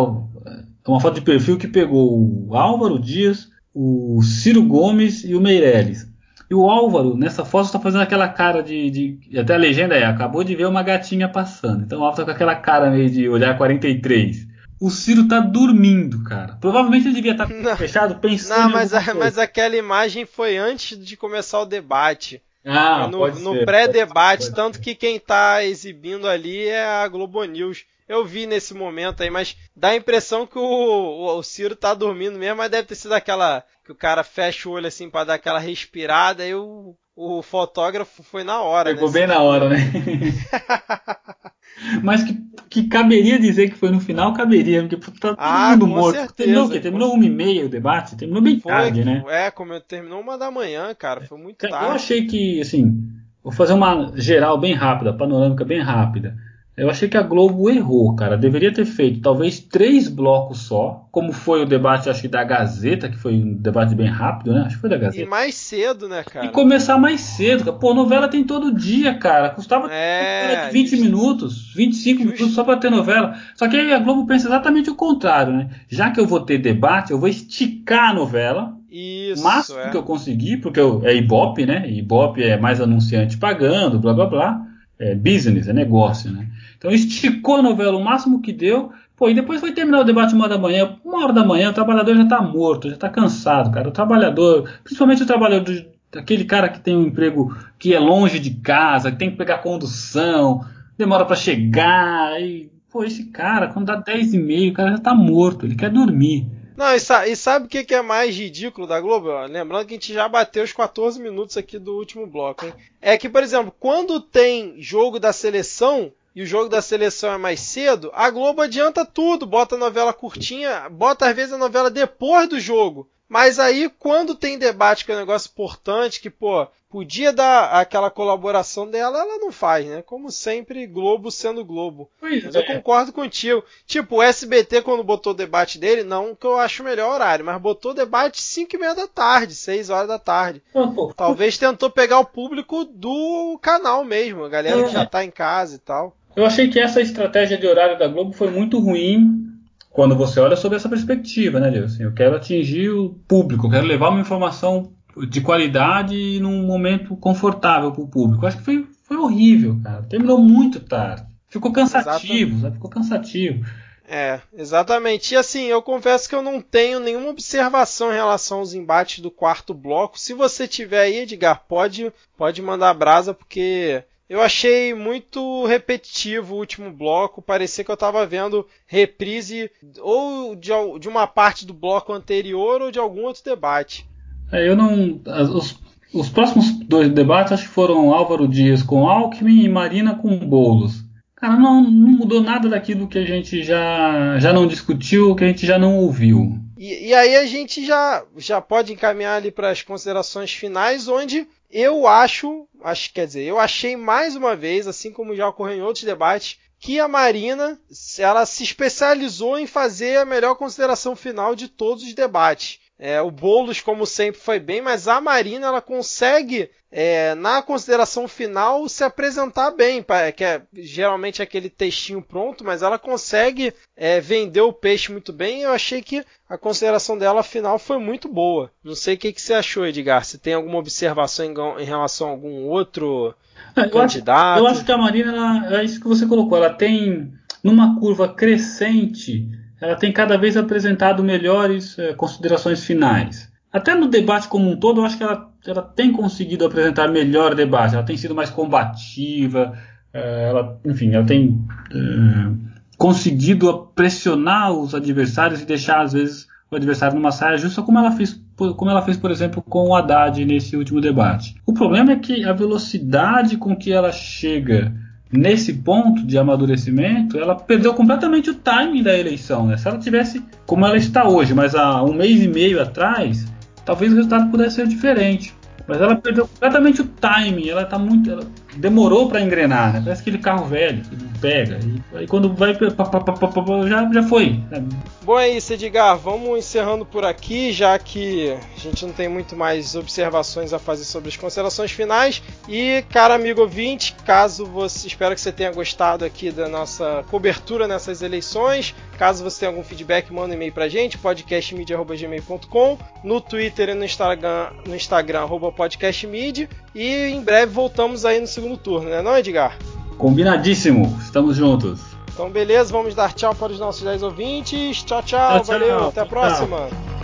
uma foto de perfil que pegou o Álvaro Dias, o Ciro Gomes e o Meirelles. E o Álvaro, nessa foto, está fazendo aquela cara de, de, Até a legenda é: acabou de ver uma gatinha passando. Então o Álvaro tá com aquela cara meio de olhar 43. O Ciro tá dormindo, cara. Provavelmente ele devia estar tá fechado pensando. Não, mas, a, mas aquela imagem foi antes de começar o debate. Ah, no, no pré-debate, tanto que quem tá exibindo ali é a Globo News. Eu vi nesse momento aí, mas dá a impressão que o, o, o Ciro tá dormindo mesmo, mas deve ter sido aquela que o cara fecha o olho assim para dar aquela respirada e o, o fotógrafo foi na hora. Pegou né? bem na hora, né? Mas que, que caberia dizer que foi no final, caberia, porque tá todo ah, mundo morto. Certeza, terminou o quê? Terminou uma e meia o debate? Terminou bem foi, tarde, né? É, como terminou uma da manhã, cara. Foi muito tarde. Eu achei que, assim, vou fazer uma geral bem rápida, panorâmica bem rápida. Eu achei que a Globo errou, cara. Deveria ter feito talvez três blocos só, como foi o debate, acho que da Gazeta, que foi um debate bem rápido, né? Acho que foi da Gazeta. E mais cedo, né, cara? E começar mais cedo, cara. Pô, novela tem todo dia, cara. Custava é, 20 just... minutos, 25 just... minutos só pra ter novela. Só que aí a Globo pensa exatamente o contrário, né? Já que eu vou ter debate, eu vou esticar a novela. Isso, o máximo é. que eu conseguir, porque eu, é Ibope, né? Ibope é mais anunciante pagando, blá blá blá. É business, é negócio, né? Então esticou a novela o máximo que deu. Pô, e depois foi terminar o debate uma da manhã. Uma hora da manhã, o trabalhador já está morto, já está cansado, cara. O trabalhador, principalmente o trabalhador, aquele cara que tem um emprego que é longe de casa, que tem que pegar condução, demora para chegar. E, pô, esse cara, quando dá 10 e meio, o cara já está morto, ele quer dormir. Não, e, sa e sabe o que, que, é mais ridículo da Globo? Lembrando que a gente já bateu os 14 minutos aqui do último bloco, hein? É que, por exemplo, quando tem jogo da seleção, e o jogo da seleção é mais cedo, a Globo adianta tudo, bota a novela curtinha, bota às vezes a novela depois do jogo. Mas aí, quando tem debate que é um negócio importante, que, pô, podia dar aquela colaboração dela, ela não faz, né? Como sempre, Globo sendo Globo. Pois mas é. eu concordo contigo. Tipo, o SBT, quando botou o debate dele, não que eu acho o melhor horário, mas botou o debate 5 e meia da tarde, 6 horas da tarde. Talvez tentou pegar o público do canal mesmo, a galera que já tá em casa e tal. Eu achei que essa estratégia de horário da Globo foi muito ruim quando você olha sobre essa perspectiva, né, Deus? Eu quero atingir o público, eu quero levar uma informação de qualidade num momento confortável para o público. Eu acho que foi, foi horrível, cara. Terminou muito tarde. Ficou cansativo, sabe? Ficou cansativo. É, exatamente. E assim, eu confesso que eu não tenho nenhuma observação em relação aos embates do quarto bloco. Se você tiver aí, Edgar, pode, pode mandar brasa, porque eu achei muito repetitivo o último bloco, parecia que eu estava vendo reprise ou de, de, uma parte do bloco anterior ou de algum outro debate. É, eu não. Os, os, próximos dois debates acho que foram Álvaro Dias com Alckmin e Marina com Boulos. Cara, não, não mudou nada daquilo que a gente já, já não discutiu, que a gente já não ouviu. E, e aí a gente já, já pode encaminhar ali para as considerações finais, onde eu acho, acho, quer dizer, eu achei mais uma vez, assim como já ocorreu em outros debates, que a Marina ela se especializou em fazer a melhor consideração final de todos os debates. É, o Boulos, como sempre, foi bem, mas a Marina ela consegue, é, na consideração final, se apresentar bem, que é geralmente aquele textinho pronto, mas ela consegue é, vender o peixe muito bem. Eu achei que a consideração dela final foi muito boa. Não sei o que, que você achou, Edgar. Se tem alguma observação em, em relação a algum outro eu candidato? Acho, eu acho que a Marina, ela, é isso que você colocou, ela tem numa curva crescente ela tem cada vez apresentado melhores é, considerações finais. Até no debate como um todo, eu acho que ela, ela tem conseguido apresentar melhor debate. Ela tem sido mais combativa, é, ela, enfim, ela tem é, conseguido pressionar os adversários e deixar, às vezes, o adversário numa saia justa, como ela fez, como ela fez, por exemplo, com o Haddad nesse último debate. O problema é que a velocidade com que ela chega nesse ponto de amadurecimento, ela perdeu completamente o timing da eleição. Né? Se ela tivesse como ela está hoje, mas há um mês e meio atrás, talvez o resultado pudesse ser diferente. Mas ela perdeu completamente o timing, ela tá muito. Ela demorou para engrenar, né? Parece aquele carro velho que pega. E aí quando vai. Já, já foi. Bom, é isso, Edgar. Vamos encerrando por aqui, já que a gente não tem muito mais observações a fazer sobre as considerações finais. E, cara amigo ouvinte, caso você. Espero que você tenha gostado aqui da nossa cobertura nessas eleições. Caso você tenha algum feedback, manda um e-mail pra gente, podcastmedia.gmail.com, no Twitter e no Instagram, no Instagram podcastmedia, e em breve voltamos aí no segundo turno, né não, Edgar? Combinadíssimo, estamos juntos. Então beleza, vamos dar tchau para os nossos 10 ouvintes. Tchau, tchau, tchau valeu, tchau, até a próxima. Tchau.